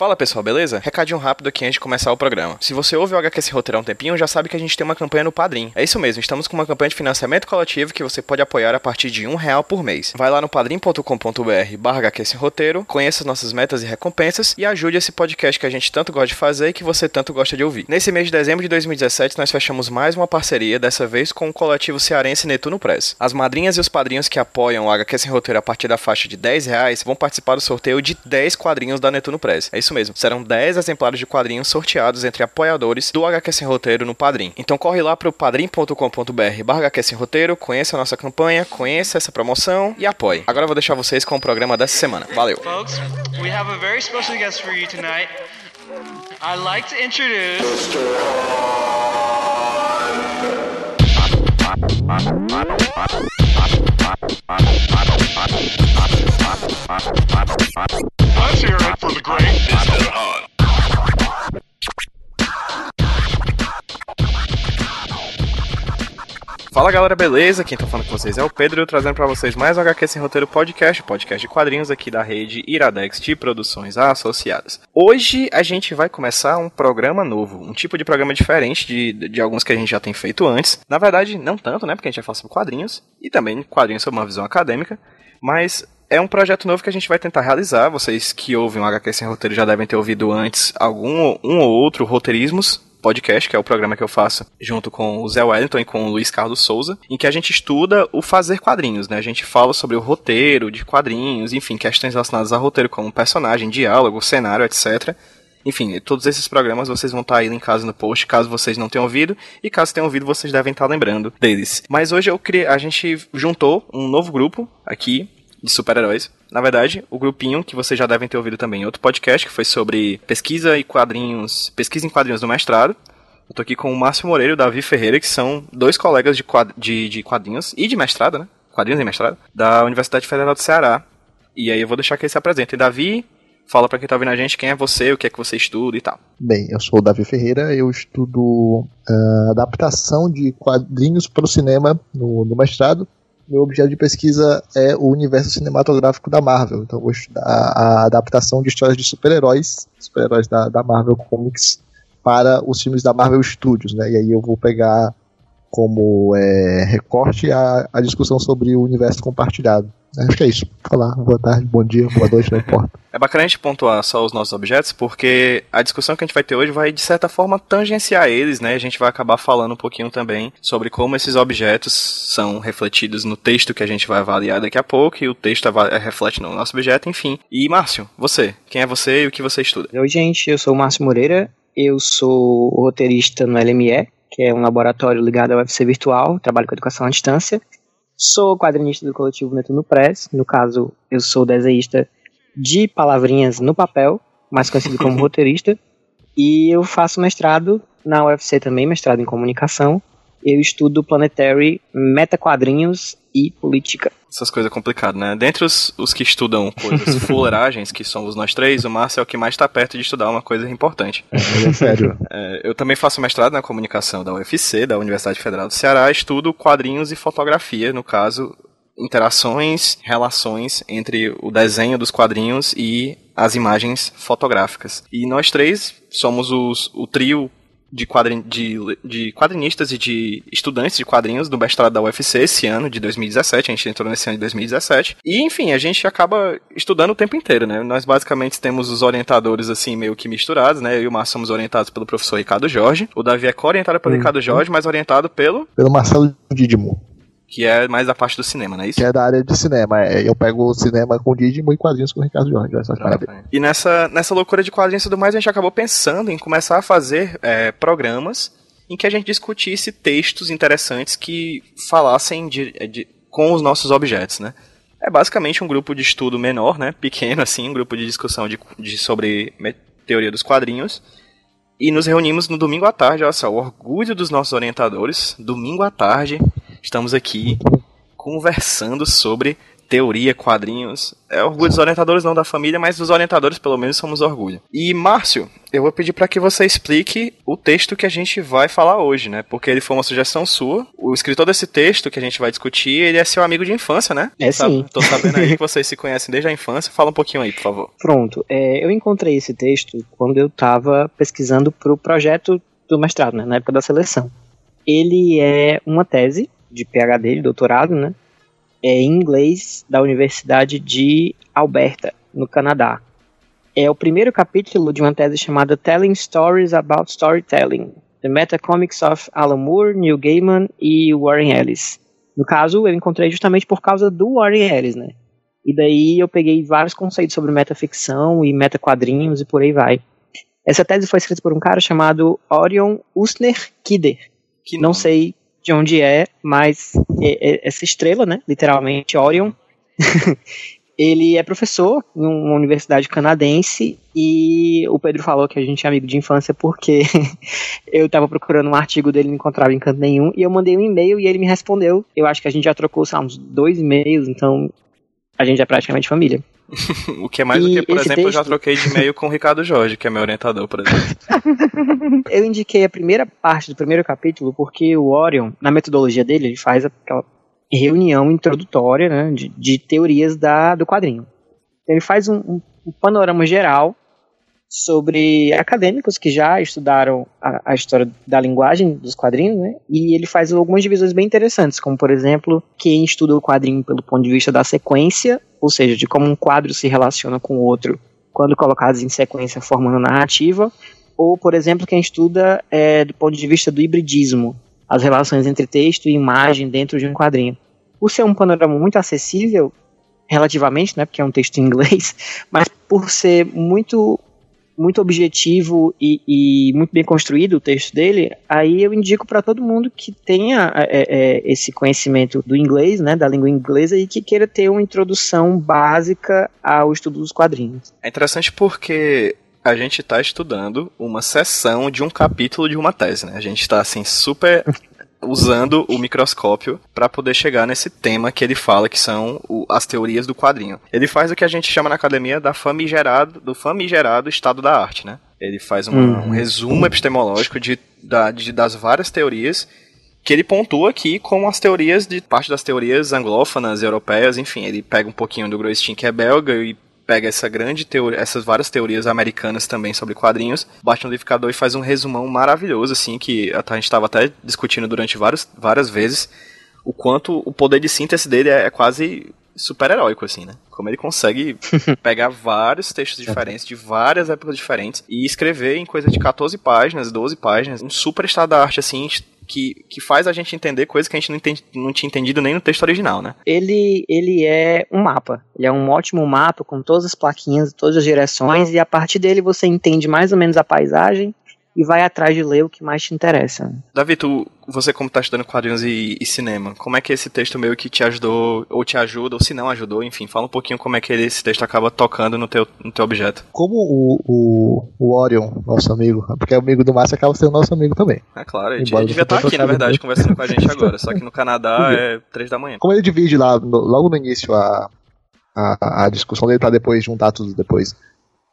Fala pessoal, beleza? Recadinho rápido aqui antes de começar o programa. Se você ouve o HQ Sem Roteiro há um tempinho, já sabe que a gente tem uma campanha no Padrim. É isso mesmo, estamos com uma campanha de financiamento coletivo que você pode apoiar a partir de um real por mês. Vai lá no padrim.com.br barra HQ Sem Roteiro, conheça as nossas metas e recompensas e ajude esse podcast que a gente tanto gosta de fazer e que você tanto gosta de ouvir. Nesse mês de dezembro de 2017, nós fechamos mais uma parceria, dessa vez com o coletivo cearense Netuno Press. As madrinhas e os padrinhos que apoiam o HQ Sem Roteiro a partir da faixa de 10 reais vão participar do sorteio de 10 quadrinhos da Netuno Press. É isso mesmo, serão 10 exemplares de quadrinhos sorteados entre apoiadores do HQ Sem Roteiro no Padrim. Então corre lá pro padrim.com.br barra HQ Sem Roteiro, conheça a nossa campanha, conheça essa promoção e apoie. Agora eu vou deixar vocês com o programa dessa semana. Valeu! Folks, we have a very special guest for you tonight. I'd like to introduce. Let's hear it for the great Mr. Hunt. Fala galera, beleza? Quem tá falando com vocês é o Pedro, trazendo pra vocês mais um HQ Sem Roteiro Podcast, podcast de quadrinhos aqui da rede Iradex de Produções Associadas. Hoje a gente vai começar um programa novo, um tipo de programa diferente de, de alguns que a gente já tem feito antes. Na verdade, não tanto, né? Porque a gente vai falar sobre quadrinhos e também quadrinhos sob uma visão acadêmica, mas é um projeto novo que a gente vai tentar realizar. Vocês que ouvem o HQ Sem Roteiro já devem ter ouvido antes algum um ou outro roteirismos podcast, que é o programa que eu faço junto com o Zé Wellington e com o Luiz Carlos Souza, em que a gente estuda o fazer quadrinhos, né? A gente fala sobre o roteiro de quadrinhos, enfim, questões relacionadas a roteiro como personagem, diálogo, cenário, etc. Enfim, todos esses programas vocês vão estar aí linkados no post, caso vocês não tenham ouvido, e caso tenham ouvido, vocês devem estar lembrando deles. Mas hoje eu criei, a gente juntou um novo grupo aqui de super-heróis. Na verdade, o grupinho que vocês já devem ter ouvido também em outro podcast, que foi sobre pesquisa e quadrinhos, pesquisa em quadrinhos do mestrado. Eu tô aqui com o Márcio Moreira e o Davi Ferreira, que são dois colegas de, quad, de, de quadrinhos e de mestrado, né? Quadrinhos e mestrado, da Universidade Federal do Ceará. E aí eu vou deixar que eles se apresentem. Davi, fala pra quem tá ouvindo a gente quem é você, o que é que você estuda e tal. Bem, eu sou o Davi Ferreira, eu estudo uh, adaptação de quadrinhos para o cinema no, no mestrado. Meu objeto de pesquisa é o universo cinematográfico da Marvel. Então, eu vou estudar a adaptação de histórias de super-heróis, super-heróis da, da Marvel Comics, para os filmes da Marvel Studios, né? E aí eu vou pegar como é, recorte a, a discussão sobre o universo compartilhado. Acho que é isso. Olá, boa tarde, bom dia, boa noite, não importa. É bacana a gente pontuar só os nossos objetos, porque a discussão que a gente vai ter hoje vai, de certa forma, tangenciar eles, né? A gente vai acabar falando um pouquinho também sobre como esses objetos são refletidos no texto que a gente vai avaliar daqui a pouco, e o texto reflete no nosso objeto, enfim. E, Márcio, você? Quem é você e o que você estuda? Oi, gente, eu sou o Márcio Moreira, eu sou roteirista no LME, que é um laboratório ligado ao UFC Virtual, trabalho com educação à distância. Sou quadrinista do coletivo Netuno Press, no caso, eu sou desenhista de palavrinhas no papel, mais conhecido como roteirista, e eu faço mestrado na UFC também, mestrado em comunicação. Eu estudo Planetary, metaquadrinhos e política. Essas coisas complicadas, né? Dentre os, os que estudam coisas fuleiragens, que somos nós três, o Márcio é o que mais está perto de estudar uma coisa importante. É sério. É, eu também faço mestrado na comunicação da UFC, da Universidade Federal do Ceará, estudo quadrinhos e fotografia, no caso, interações, relações entre o desenho dos quadrinhos e as imagens fotográficas. E nós três somos os, o trio de, quadrin, de, de quadrinistas e de estudantes de quadrinhos do mestrado da UFC esse ano, de 2017. A gente entrou nesse ano de 2017. E, enfim, a gente acaba estudando o tempo inteiro, né? Nós basicamente temos os orientadores, assim, meio que misturados, né? Eu e o Márcio somos orientados pelo professor Ricardo Jorge. O Davi é co-orientado pelo Uhum. Ricardo Jorge, mas orientado pelo. Pelo Marcelo Didimo, que é mais da parte do cinema, não é isso? que é da área de cinema. É, eu pego o cinema com o Didimo e quadrinhos com o Ricardo Jorge. Que maravilha. E nessa, nessa loucura de quadrinhos e tudo mais, a gente acabou pensando em começar a fazer é, programas em que a gente discutisse textos interessantes que falassem de, de- com os nossos objetos, né? É basicamente um grupo de estudo menor, né? Pequeno, assim, um grupo de discussão de, de- sobre teoria dos quadrinhos. E nos reunimos no domingo à tarde, olha só, o orgulho dos nossos orientadores. Domingo à tarde, estamos aqui conversando sobre teoria, quadrinhos. É orgulho dos orientadores, não da família, mas dos orientadores, pelo menos, somos orgulho. E, Márcio, eu vou pedir para que você explique o texto que a gente vai falar hoje, né? Porque ele foi uma sugestão sua. O escritor desse texto que a gente vai discutir, ele é seu amigo de infância, né? É sim. Tô sabendo aí que vocês se conhecem desde a infância. Fala um pouquinho aí, por favor. Pronto. É, eu encontrei esse texto quando eu estava pesquisando para o projeto do mestrado, né? Na época da seleção. Ele é uma tese de PhD, de doutorado, né? É em inglês da Universidade de Alberta, no Canadá. É o primeiro capítulo de uma tese chamada Telling Stories About Storytelling, The Metacomics of Alan Moore, Neil Gaiman e Warren Ellis. No caso, eu encontrei justamente por causa do Warren Ellis, né? E daí eu peguei vários conceitos sobre metaficção e metaquadrinhos e por aí vai. Essa tese foi escrita por um cara chamado Orion Usner Kidder. Que Não sei de onde é, mas essa estrela, né? Literalmente, Orion. ele é professor em uma universidade canadense e o Pedro falou que a gente é amigo de infância porque eu tava procurando um artigo dele e não encontrava em canto nenhum e eu mandei um e-mail e ele me respondeu. Eu acho que a gente já trocou, sei uns dois e-mails, então a gente é praticamente família. O que é mais do E que, por exemplo, eu já texto- troquei de e-mail com o Ricardo Jorge, que é meu orientador, por exemplo. Eu indiquei a primeira parte do primeiro capítulo porque o Orion, na metodologia dele, ele faz aquela reunião introdutória né, de, de teorias da, do quadrinho. Ele faz um, um- um panorama geral sobre acadêmicos que já estudaram a, a história da linguagem dos quadrinhos, né? E ele faz algumas divisões bem interessantes, como por exemplo, quem estuda o quadrinho pelo ponto de vista da sequência, ou seja, de como um quadro se relaciona com o outro quando colocados em sequência formando narrativa, ou, por exemplo, quem estuda é, do ponto de vista do hibridismo, as relações entre texto e imagem dentro de um quadrinho. Por ser um panorama muito acessível, relativamente, né, porque é um texto em inglês, mas por ser muito muito objetivo e, e muito bem construído o texto dele, aí eu indico para todo mundo que tenha é, é, esse conhecimento do inglês, né, da língua inglesa e que queira ter uma introdução básica ao estudo dos quadrinhos. É interessante porque a gente tá estudando uma sessão de um capítulo de uma tese, né? A gente tá assim super usando o microscópio para poder chegar nesse tema que ele fala que são o- as teorias do quadrinho. Ele faz o que a gente chama na academia da famigerado, do famigerado estado da arte, né? Ele faz uma- Uhum. um resumo epistemológico de, da- de- das várias teorias que ele pontua aqui com as teorias de parte das teorias anglófonas, europeias, enfim, ele pega um pouquinho do Groistin que é belga e pega essa grande teoria, essas várias teorias americanas também sobre quadrinhos, bate no liquidificador e faz um resumão maravilhoso assim que a gente estava até discutindo durante vários, várias vezes o quanto o poder de síntese dele é, é quase super-heróico, assim, né? Como ele consegue pegar vários textos diferentes, de várias épocas diferentes, e escrever em coisa de 14 páginas, 12 páginas, um super estado da arte, assim, que, que faz a gente entender coisas que a gente não, não tinha entendido nem no texto original, né? Ele, ele é um mapa. Ele é um ótimo mapa com todas as plaquinhas, todas as direções, e a partir dele você entende mais ou menos a paisagem e vai atrás de ler o que mais te interessa. Davi, tu, você como tá estudando quadrinhos e, e cinema, como é que esse texto meio que te ajudou, ou te ajuda, ou se não ajudou, enfim, fala um pouquinho como é que esse texto acaba tocando no teu, no teu objeto. Como o, o, o Orion, nosso amigo, porque o amigo do Márcio acaba sendo nosso amigo também. É claro, ele Embora devia você estar aqui, na verdade, muito. conversando com a gente agora, só que no Canadá é três da manhã. Como ele divide lá, no- logo no início, a, a, a discussão dele para depois juntar tudo depois,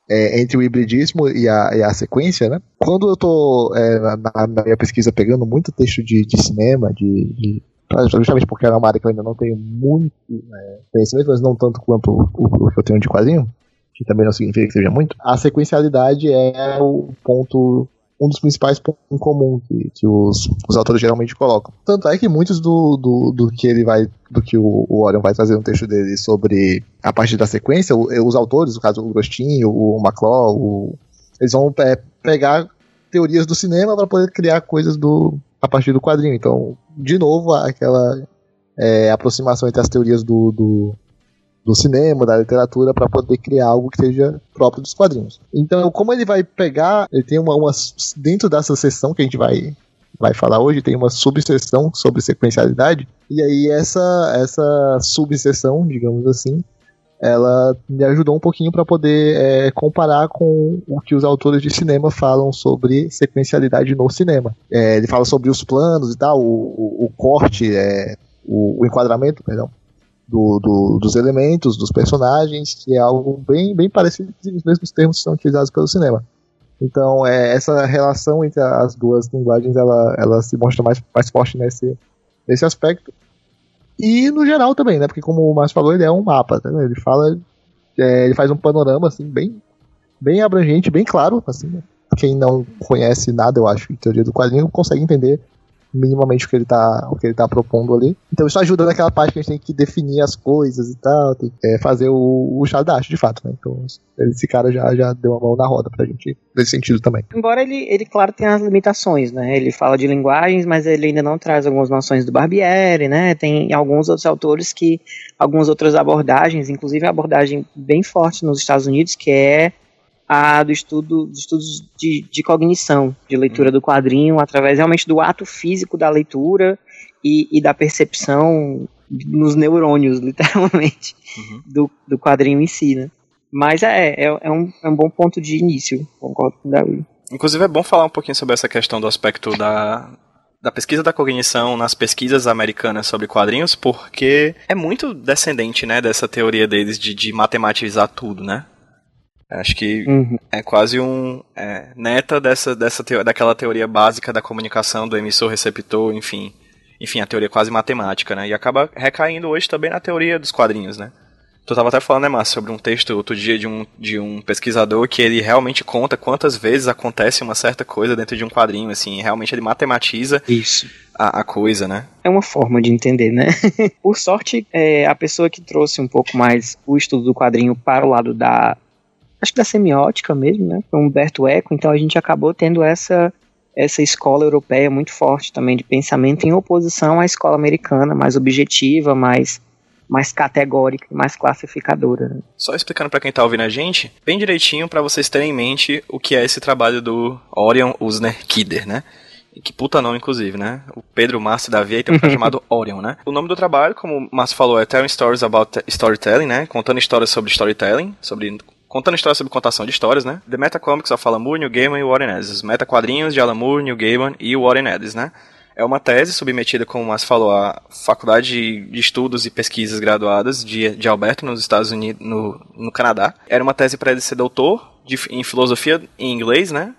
é, entre o hibridismo e a, e a sequência, né? Quando eu tô é, na, na minha pesquisa pegando muito texto de, de cinema, de, de justamente porque era uma área que eu ainda não tenho muito é, conhecimento, mas não tanto quanto o, o, o que eu tenho de quadrinho, que também não significa que seja muito, a sequencialidade é o ponto um dos principais pontos em comum que, que os, os autores geralmente colocam. Tanto é que muitos do, do, do que ele vai, do que o, o Orion vai trazer no texto dele sobre a parte da sequência, o- os autores, no caso o Gostinho, o McClaw, o, eles vão é, pegar teorias do cinema para poder criar coisas do, a partir do quadrinho. Então, de novo, aquela é, aproximação entre as teorias do, do, do cinema, da literatura, para poder criar algo que seja próprio dos quadrinhos. Então, como ele vai pegar, ele tem uma, uma dentro dessa sessão que a gente vai vai falar hoje, tem uma subseção sobre sequencialidade, e aí essa essa subseção, digamos assim, ela me ajudou um pouquinho para poder é, comparar com o que os autores de cinema falam sobre sequencialidade no cinema. É, ele fala sobre os planos e tal, o, o, o corte, é, o, o enquadramento, perdão, do, do- dos elementos, dos personagens, que é algo bem, bem parecido com os mesmos termos que são utilizados pelo cinema. Então, é, essa relação entre as duas linguagens, ela, ela se mostra mais, mais forte nesse, nesse aspecto. E no geral também, né? Porque como o Márcio falou, ele é um mapa, tá? Ele fala, é, ele faz um panorama, assim, bem, bem abrangente, bem claro, assim, né? Quem não conhece nada, eu acho, em teoria do quadrinho, consegue entender minimamente o que ele tá, o que ele tá propondo ali. Então isso ajuda naquela parte que a gente tem que definir as coisas e tal, tem que é, fazer o, o chá da arte, de fato, né? Então esse cara já, já deu uma mão na roda pra gente nesse sentido também. Embora ele, ele, claro, tenha as limitações, né? Ele fala de linguagens, mas ele ainda não traz algumas noções do Barbieri, né? Tem alguns outros autores que. algumas outras abordagens, inclusive a abordagem bem forte nos Estados Unidos, que é a do estudo dos estudos de, de cognição, de leitura do quadrinho, através realmente do ato físico da leitura e, e da percepção nos neurônios, literalmente, Uhum. do, do quadrinho em si, né? Mas é, é, é, um, é um bom ponto de início, concordo com o Davi. Inclusive é bom falar um pouquinho sobre essa questão do aspecto da, da pesquisa da cognição nas pesquisas americanas sobre quadrinhos, porque é muito descendente, né, dessa teoria deles de, de matematizar tudo, né? Acho que Uhum. é quase um é, neta dessa, dessa teo- daquela teoria básica da comunicação do emissor receptor, enfim, enfim, a teoria quase matemática, né? E acaba recaindo hoje também na teoria dos quadrinhos, né? Tu tava até falando, né, Márcio, sobre um texto outro dia de um, de um pesquisador que ele realmente conta quantas vezes acontece uma certa coisa dentro de um quadrinho, assim, realmente ele matematiza Isso. a, a coisa, né? É uma forma de entender, né? Por sorte, é, a pessoa que trouxe um pouco mais o estudo do quadrinho para o lado da. Acho que da semiótica mesmo, né? Foi Humberto Eco, então a gente acabou tendo essa, essa escola europeia muito forte também de pensamento em oposição à escola americana, mais objetiva, mais, mais categórica, mais classificadora. né? Só explicando pra quem tá ouvindo a gente, bem direitinho pra vocês terem em mente o que é esse trabalho do Orion Usner Kidder, né? Que puta nome, inclusive, né? O Pedro, Márcio Davi aí tem um cara chamado Orion, né? O nome do trabalho, como o Márcio falou, é Telling Stories About Storytelling, né? Contando histórias sobre storytelling, sobre... Contando histórias sobre contação de histórias, né? The Meta Comics of Alan Moore, Neil Gaiman e Warren Ellis. Meta Quadrinhos de Alan Moore, Neil Gaiman e Warren Ellis, né? É uma tese submetida, como o Márcio falou, à Faculdade de Estudos e Pesquisas Graduadas de, de Alberta, nos Estados Unidos, no, no Canadá. Era uma tese para ele ser doutor de, em filosofia em inglês, né?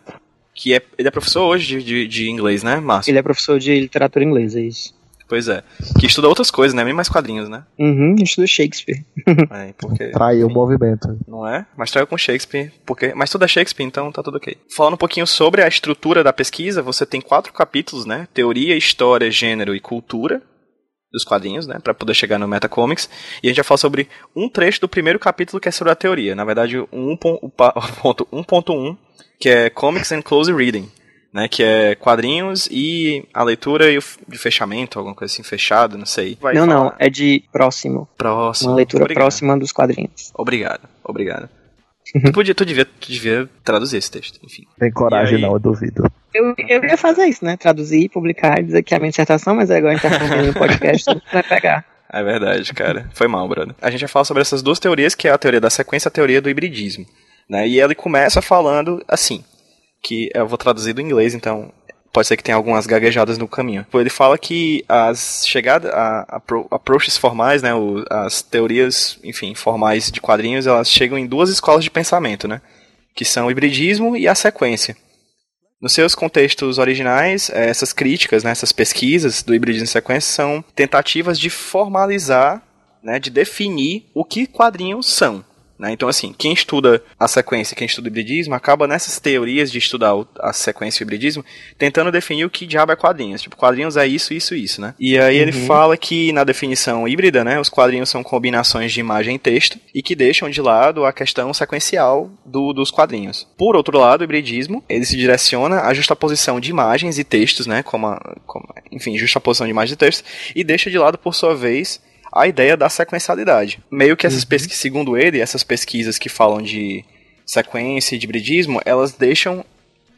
Que é, ele é professor hoje de, de, de inglês, né, Márcio? Ele é professor de literatura inglesa, é isso. Pois é. Que estuda outras coisas, né? Nem mais quadrinhos, né? Uhum, estudo Shakespeare. É, porque, Traiu o enfim, movimento. Não é? Mas traiu com Shakespeare, porque... mas tudo é Shakespeare, então tá tudo ok. Falando um pouquinho sobre a estrutura da pesquisa, você tem quatro capítulos, né? Teoria, História, Gênero e Cultura dos quadrinhos, né? Pra poder chegar no Metacomics. E a gente vai falar sobre um trecho do primeiro capítulo que é sobre a teoria. Na verdade, o um pon- o pa- o ponto 1.1, que é Comics and Close Reading. Né, que é quadrinhos e a leitura e o de fechamento, alguma coisa assim, fechado, não sei. Vai não, não, falar. é de próximo. Próximo. Uma leitura Obrigado. próxima dos quadrinhos. Obrigado, obrigado. tu, podia, tu, devia, tu devia traduzir esse texto, enfim. Tem coragem aí? não, eu duvido. Eu, eu ia fazer isso, né? Traduzir, publicar, dizer que é a minha dissertação, mas agora a gente tá fazendo no podcast, tudo vai pegar. É verdade, cara. Foi mal, brother. A gente vai falar sobre essas duas teorias, que é a teoria da sequência e a teoria do hibridismo. Né? E ele começa falando assim, que eu vou traduzir do inglês, então pode ser que tenha algumas gaguejadas no caminho. Ele fala que as chegadas, approaches formais, né, o- as teorias, enfim, formais de quadrinhos, elas chegam em duas escolas de pensamento, né, que são o hibridismo e a sequência. Nos seus contextos originais, eh, essas críticas, né, essas pesquisas do hibridismo e sequência são tentativas de formalizar, né, de definir o que quadrinhos são. Né? Então, assim, quem estuda a sequência, quem estuda o hibridismo, acaba nessas teorias de estudar a sequência e o hibridismo, tentando definir o que diabo é quadrinhos. Tipo, quadrinhos é isso, isso, isso, né? E aí ele fala que na definição híbrida, né, os quadrinhos são combinações de imagem e texto e que deixam de lado a questão sequencial do- dos quadrinhos. Por outro lado, o hibridismo, ele se direciona à justaposição de imagens e textos, né, como, a- como enfim, justaposição de imagens e textos, e deixa de lado, por sua vez, a ideia da sequencialidade. Meio que essas pesquisas, segundo ele, essas pesquisas que falam de sequência e de hibridismo, elas deixam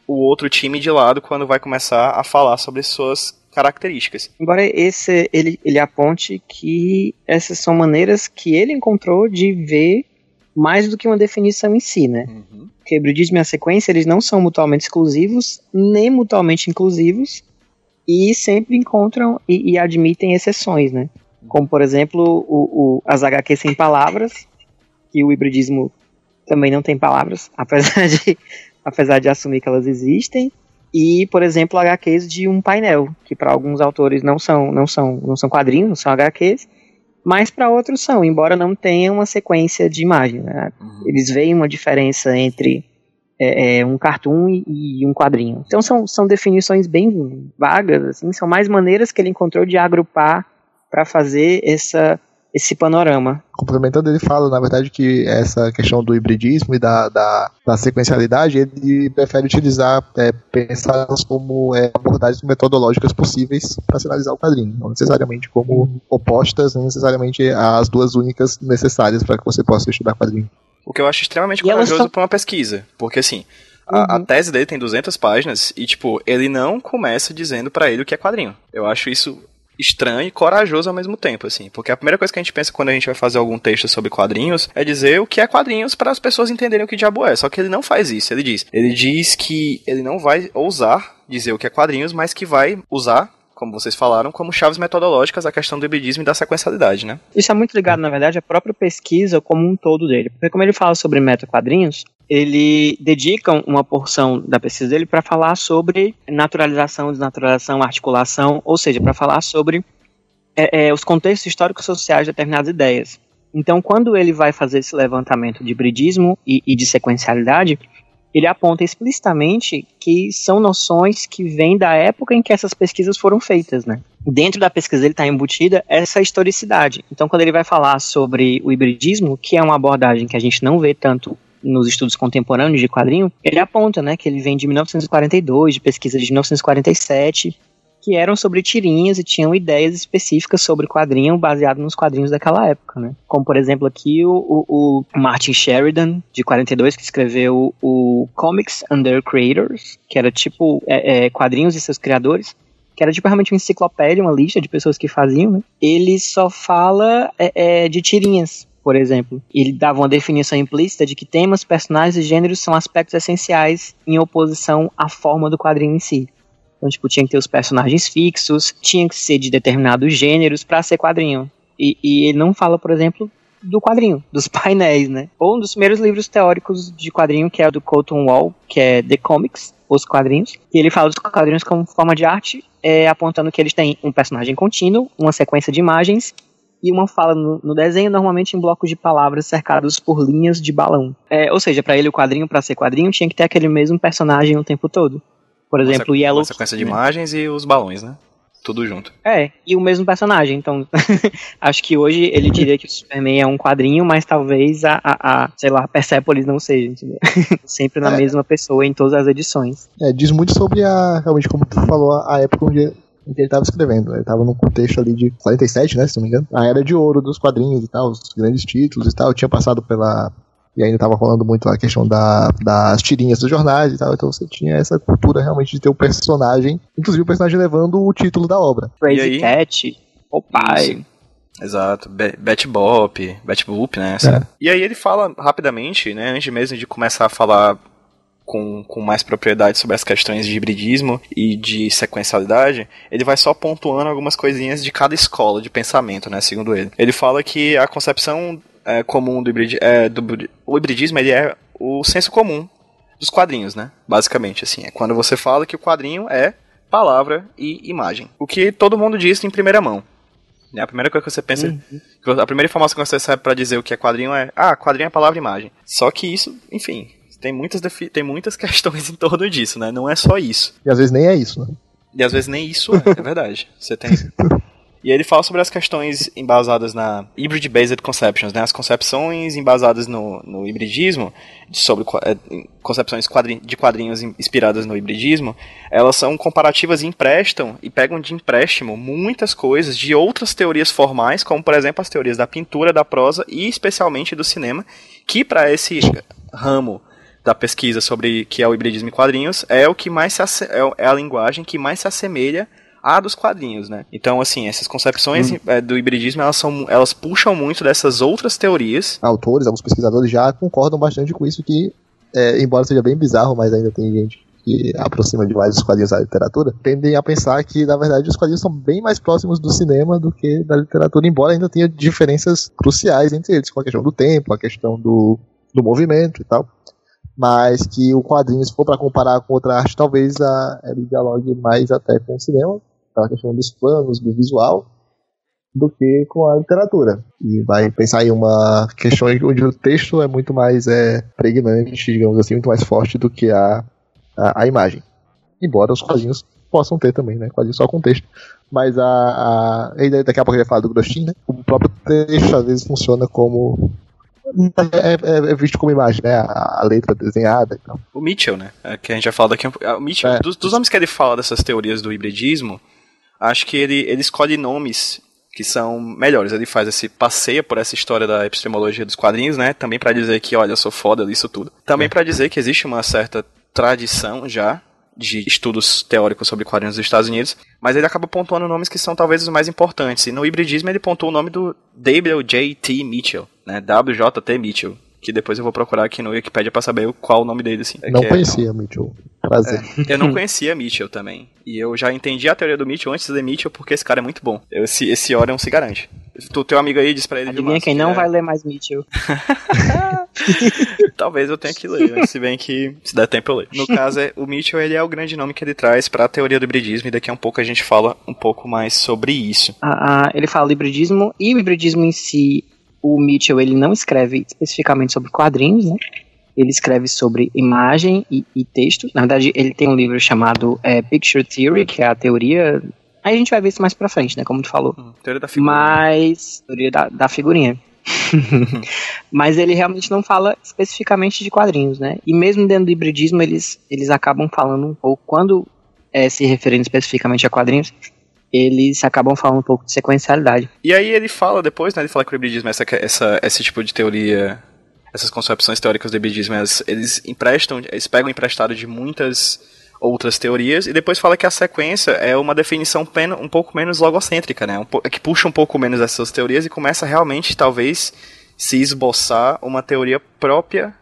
o outro time de lado quando vai começar a falar sobre suas características. Embora esse ele, ele aponte que essas são maneiras que ele encontrou de ver mais do que uma definição em si, né? Porque o hibridismo e a sequência, eles não são mutuamente exclusivos, nem mutuamente inclusivos, e sempre encontram e, e admitem exceções, né? Como por exemplo o, o, as HQ sem palavras, que o hibridismo também não tem palavras, apesar de, apesar de assumir que elas existem, e por exemplo HQs de um painel, que para alguns autores não são, não são, não são quadrinhos, não são HQs, mas para outros são, embora não tenha uma sequência de imagem. Né? Uhum. Eles veem uma diferença entre é, é, um cartoon e, e um quadrinho. Então são, são definições bem vagas, assim, são mais maneiras que ele encontrou de agrupar para fazer essa, esse panorama. Complementando, ele fala, na verdade, que essa questão do hibridismo e da, da, da sequencialidade, ele prefere utilizar, é, pensá-las como é, abordagens metodológicas possíveis para se analisar o quadrinho, não necessariamente como opostas, não necessariamente as duas únicas necessárias para que você possa estudar quadrinho. O que eu acho extremamente E corajoso são- pra uma pesquisa. Porque, assim, a, a Uhum. tese dele tem 200 páginas e, tipo, ele não começa dizendo pra ele o que é quadrinho. Eu acho isso estranho e corajoso ao mesmo tempo, assim. Porque a primeira coisa que a gente pensa quando a gente vai fazer algum texto sobre quadrinhos é dizer o que é quadrinhos para as pessoas entenderem o que diabo é. Só que ele não faz isso, ele diz. Ele diz que ele não vai ousar dizer o que é quadrinhos, mas que vai usar, como vocês falaram, como chaves metodológicas a questão do hibridismo e da sequencialidade, né? Isso é muito ligado, na verdade, à própria pesquisa como um todo dele. Porque como ele fala sobre metaquadrinhos, ele dedica uma porção da pesquisa dele para falar sobre naturalização, desnaturalização, articulação, ou seja, para falar sobre é, é, os contextos históricos sociais de determinadas ideias. Então, quando ele vai fazer esse levantamento de hibridismo e, e de sequencialidade, ele aponta explicitamente que são noções que vêm da época em que essas pesquisas foram feitas, né? Dentro da pesquisa dele está embutida essa historicidade. Então, quando ele vai falar sobre o hibridismo, que é uma abordagem que a gente não vê tanto nos estudos contemporâneos de quadrinho, ele aponta, né, que ele vem de 1942, de pesquisa de 1947, que eram sobre tirinhas e tinham ideias específicas sobre quadrinho baseado nos quadrinhos daquela época, né? Como, por exemplo, aqui o, o, o Martin Sheridan, de 42, que escreveu o Comics Under Creators, que era tipo é, é, quadrinhos e seus criadores, que era tipo realmente uma enciclopédia, uma lista de pessoas que faziam, né? Ele só fala é, é, de tirinhas, por exemplo. Ele dava uma definição implícita de que temas, personagens e gêneros são aspectos essenciais em oposição à forma do quadrinho em si. Então, tipo, tinha que ter os personagens fixos, tinha que ser de determinados gêneros para ser quadrinho. E, e ele não fala, por exemplo, do quadrinho, dos painéis, né? Ou um dos primeiros livros teóricos de quadrinho, que é o do Colton Wall, que é The Comics, os quadrinhos. E ele fala dos quadrinhos como forma de arte, é, apontando que eles têm um personagem contínuo, uma sequência de imagens e uma fala no, no desenho, normalmente em blocos de palavras cercados por linhas de balão. É, ou seja, para ele o quadrinho, para ser quadrinho, tinha que ter aquele mesmo personagem o tempo todo. Por Uma exemplo, sequ- Yellow Uma sequência de imagens e os balões, né? Tudo junto. É, e o mesmo personagem. Então, acho que hoje ele diria que o Superman é um quadrinho, mas talvez a, a, a sei lá, a Persepolis não seja, entendeu? Sempre na É. mesma pessoa em todas as edições. É, diz muito sobre a, realmente, como tu falou, a época onde em que ele estava escrevendo. Ele estava num contexto ali de 47, né, se não me engano. A era de ouro dos quadrinhos e tal, os grandes títulos e tal. Tinha passado pela... E ainda estava rolando muito a questão da, das tirinhas dos jornais e tal. Então você tinha essa cultura realmente de ter o personagem, inclusive o personagem levando o título da obra. Crazy Cat, o pai. Exato, Be Bet Bop, Bet Boop, né? essa- E aí ele fala rapidamente, né, antes mesmo de começar a falar com, com mais propriedade sobre as questões de hibridismo e de sequencialidade, ele vai só pontuando algumas coisinhas de cada escola de pensamento, né, segundo ele. Ele fala que a concepção é, comum do, hibridi é, do o hibridismo ele é o senso comum dos quadrinhos, né? Basicamente, assim, é quando você fala que o quadrinho é palavra e imagem. O que todo mundo diz em primeira mão. Né? A primeira coisa que você pensa, que a primeira informação que você recebe pra dizer o que é quadrinho é, ah, quadrinho é palavra e imagem. Só que isso, enfim, tem muitas, tem muitas questões em torno disso, né? Não é só isso. E às vezes nem é isso, né? E às vezes nem isso é, é verdade. Você tem. E aí ele fala sobre as questões embasadas na hybrid-based conceptions, né? As concepções embasadas no, no hibridismo, sobre eh, concepções quadrin- de quadrinhos in- inspiradas no hibridismo, elas são comparativas e emprestam e pegam de empréstimo muitas coisas de outras teorias formais, como por exemplo as teorias da pintura, da prosa e especialmente do cinema, que para esse ramo da pesquisa sobre que é o hibridismo em quadrinhos é o que mais se é é a linguagem que mais se assemelha à dos quadrinhos, né? Então, assim, essas concepções eh, do hibridismo elas são elas puxam muito dessas outras teorias. Autores, alguns pesquisadores já concordam bastante com isso que, é, embora seja bem bizarro, mas ainda tem gente que aproxima demais os quadrinhos da literatura, tendem a pensar que, na verdade, os quadrinhos são bem mais próximos do cinema do que da literatura, embora ainda tenha diferenças cruciais entre eles, com a questão do tempo, a questão do, do movimento e tal. Mas que o quadrinho, se for para comparar com outra arte, talvez a, ele dialogue mais até com o cinema, pela questão dos planos, do visual, do que com a literatura. E vai pensar em uma questão onde o texto é muito mais é, pregnante, digamos assim, muito mais forte do que a, a, a imagem. Embora os quadrinhos possam ter também, né? Quadrinhos só com texto. Mas a. a daqui a pouco a gente vai falar do Grostin, né? O próprio texto às vezes funciona como. É, é, é visto como imagem, né? A, a, letra desenhada e tal. O Mitchell, né? É, que a gente já fala daqui. O Mitchell, é. dos, dos nomes que ele fala dessas teorias do hibridismo, acho que ele, ele escolhe nomes que são melhores. Ele faz esse passeia por essa história da epistemologia dos quadrinhos, né? Também para dizer que, olha, eu sou foda disso tudo. Também é. para dizer que existe uma certa tradição já de estudos teóricos sobre quadrinhos dos Estados Unidos, mas ele acaba pontuando nomes que são talvez os mais importantes. E no hibridismo ele pontuou o nome do W.J.T. Mitchell, né? W.J.T. Mitchell, que depois eu vou procurar aqui no Wikipedia para saber qual o nome dele, assim. Não é conhecia é, Mitchell. Prazer. É, eu não conhecia Mitchell também. E eu já entendi a teoria do Mitchell antes de Mitchell, porque esse cara é muito bom. Esse, esse Orion se garante. Tu, teu amigo aí diz pra ele. Adivinha quem não é... vai ler mais Mitchell. Talvez eu tenha que ler, se bem que se der tempo eu leio. No caso, é, o Mitchell ele é o grande nome que ele traz para a teoria do hibridismo e daqui a um pouco a gente fala um pouco mais sobre isso. Ah, ah, ele fala do hibridismo e o hibridismo em si o Mitchell ele não escreve especificamente sobre quadrinhos, né? Ele escreve sobre imagem e, e texto. Na verdade, ele tem um livro chamado é, Picture Theory, que é a teoria. Aí a gente vai ver isso mais pra frente, né? Como tu falou. Hum, teoria da figurinha. Mas. Teoria da, da figurinha. Mas ele realmente não fala especificamente de quadrinhos, né? E mesmo dentro do hibridismo, eles, eles acabam falando um pouco, quando é, se referindo especificamente a quadrinhos, eles acabam falando um pouco de sequencialidade. E aí ele fala depois, né, ele fala que o hibridismo, essa, essa, esse tipo de teoria, essas concepções teóricas do hibridismo, elas, eles emprestam, eles pegam emprestado de muitas outras teorias e depois fala que a sequência é uma definição um pouco menos logocêntrica, né, um, que puxa um pouco menos essas teorias e começa realmente, talvez, se esboçar uma teoria própria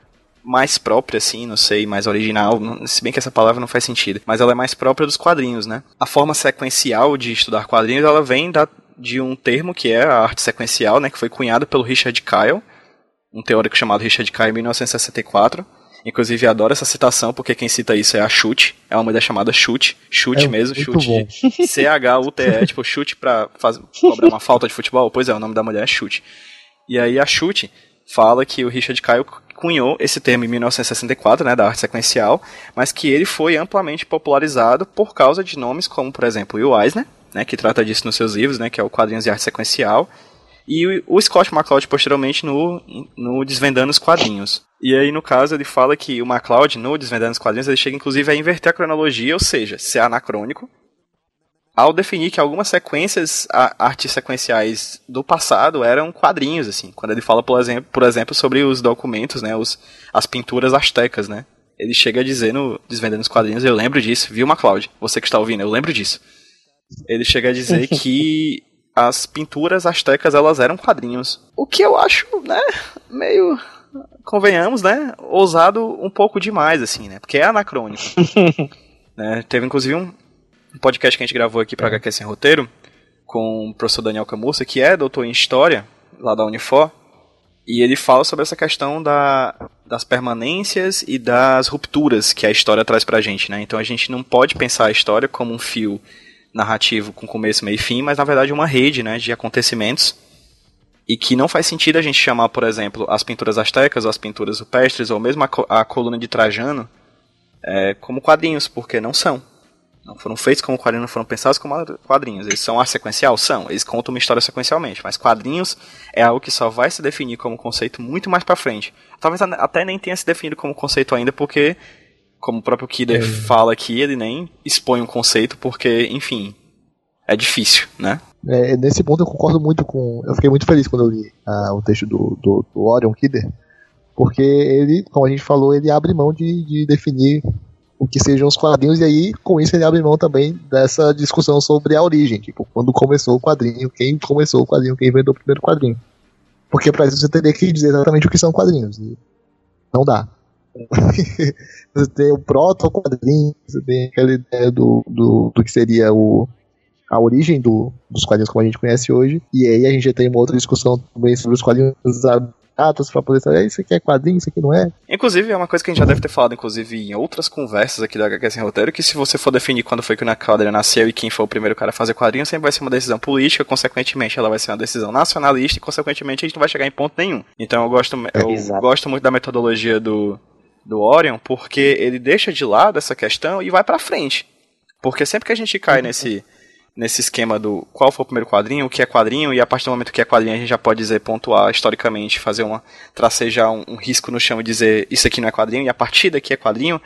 mais própria, assim, não sei, mais original, se bem que essa palavra não faz sentido, mas ela é mais própria dos quadrinhos, né? A forma sequencial de estudar quadrinhos, ela vem da, de um termo que é a arte sequencial, né, que foi cunhado pelo Richard Kyle, um teórico chamado Richard Kyle em 1964. Inclusive, adoro essa citação, porque quem cita isso é a Chute. É uma mulher chamada Chute. Chute é mesmo, Chute. C-H-U-T-E, tipo, chute pra fazer, cobrar uma falta de futebol. Pois é, o nome da mulher é Chute. E aí a Chute fala que o Richard Kyle cunhou esse termo em 1964, né, da arte sequencial, mas que ele foi amplamente popularizado por causa de nomes como, por exemplo, Will Eisner, né, que trata disso nos seus livros, né, que é o Quadrinhos de Arte Sequencial, e o Scott McCloud posteriormente no, no Desvendando os Quadrinhos. E aí, no caso, ele fala que o McCloud, no Desvendando os Quadrinhos, ele chega inclusive a inverter a cronologia, ou seja, ser anacrônico, ao definir que algumas sequências artes sequenciais do passado eram quadrinhos, assim. Quando ele fala, por exemplo, por exemplo sobre os documentos, né, os, as pinturas astecas, né. Ele chega a dizer no Desvendando os Quadrinhos, eu lembro disso, viu, MacLeod? Você que está ouvindo, eu lembro disso. Ele chega a dizer que as pinturas astecas, elas eram quadrinhos. O que eu acho, né, meio convenhamos, né, ousado um pouco demais, assim, né, porque é anacrônico. né, teve inclusive um, um podcast que a gente gravou aqui para é. HQ Sem Roteiro, com o professor Daniel Camussa, que é doutor em História, lá da Unifor, e ele fala sobre essa questão da, das permanências e das rupturas que a história traz pra gente, né? Então a gente não pode pensar a história como um fio narrativo com começo, meio e fim, mas na verdade uma rede, né, de acontecimentos e que não faz sentido a gente chamar, por exemplo, as pinturas astecas ou as pinturas rupestres ou mesmo a, a coluna de Trajano é, como quadrinhos, porque não são. Não foram feitos como quadrinhos, não foram pensados como quadrinhos. Eles são arte sequencial? São. Eles contam uma história sequencialmente. Mas quadrinhos é algo que só vai se definir como conceito muito mais pra frente. Talvez até nem tenha se definido como conceito ainda, porque, como o próprio Kidder é. fala aqui, ele nem expõe um conceito, porque, enfim, é difícil, né? É, nesse ponto eu concordo muito com. Eu fiquei muito feliz quando eu li uh, o texto do, do, do Orion Kidder, porque ele, como a gente falou, ele abre mão de, de definir o que sejam os quadrinhos, e aí com isso ele abre mão também dessa discussão sobre a origem, tipo, quando começou o quadrinho, quem começou o quadrinho, quem inventou o primeiro quadrinho. Porque para isso você teria que dizer exatamente o que são quadrinhos. E não dá. você tem o proto-quadrinho, você tem aquela ideia do, do, do que seria o, a origem do, dos quadrinhos como a gente conhece hoje, e aí a gente já tem uma outra discussão também sobre os quadrinhos datas para poder saber isso aqui é quadrinho, isso aqui não é. Inclusive, é uma coisa que a gente já deve ter falado, inclusive, em outras conversas aqui da HQ Sem Roteiro, que se você for definir quando foi que o quadrinho nasceu e quem foi o primeiro cara a fazer quadrinho, sempre vai ser uma decisão política, consequentemente ela vai ser uma decisão nacionalista e, consequentemente, a gente não vai chegar em ponto nenhum. Então eu gosto, eu Exato. gosto muito da metodologia do, do Orion, porque ele deixa de lado essa questão e vai pra frente. Porque sempre que a gente cai nesse nesse esquema do qual foi o primeiro quadrinho, o que é quadrinho, e a partir do momento que é quadrinho a gente já pode dizer, pontuar historicamente, fazer uma, tracejar um, um risco no chão e dizer isso aqui não é quadrinho, e a partir daqui é quadrinho,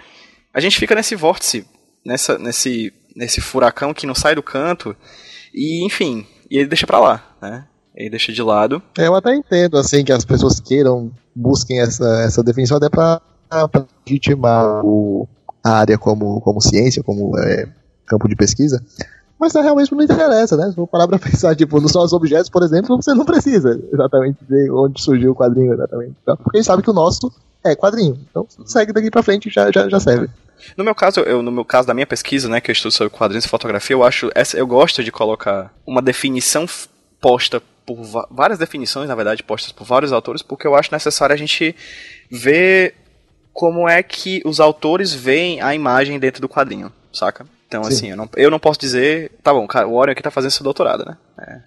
a gente fica nesse vórtice, nessa, nesse, nesse furacão que não sai do canto, e enfim, e ele deixa pra lá, né? Ele deixa de lado. É, eu até entendo, assim, que as pessoas queiram, busquem essa, essa definição até pra, pra legitimar o, a área como, como ciência, como é, campo de pesquisa. Mas realmente não interessa, né? Se for parar pra pensar, tipo, nos nossos objetos, por exemplo, você não precisa exatamente ver onde surgiu o quadrinho exatamente. Tá? Porque a gente sabe que o nosso é quadrinho. Então segue daqui pra frente e já, já, já serve. No meu caso, eu, no meu caso da minha pesquisa, né, que eu estudo sobre quadrinhos e fotografia, eu acho, essa, eu gosto de colocar uma definição posta por várias definições, na verdade, postas por vários autores, porque eu acho necessário a gente ver como é que os autores veem a imagem dentro do quadrinho, saca? Então, Sim. assim, eu não, eu não posso dizer, tá bom, cara, o Orion aqui tá fazendo seu doutorado, né?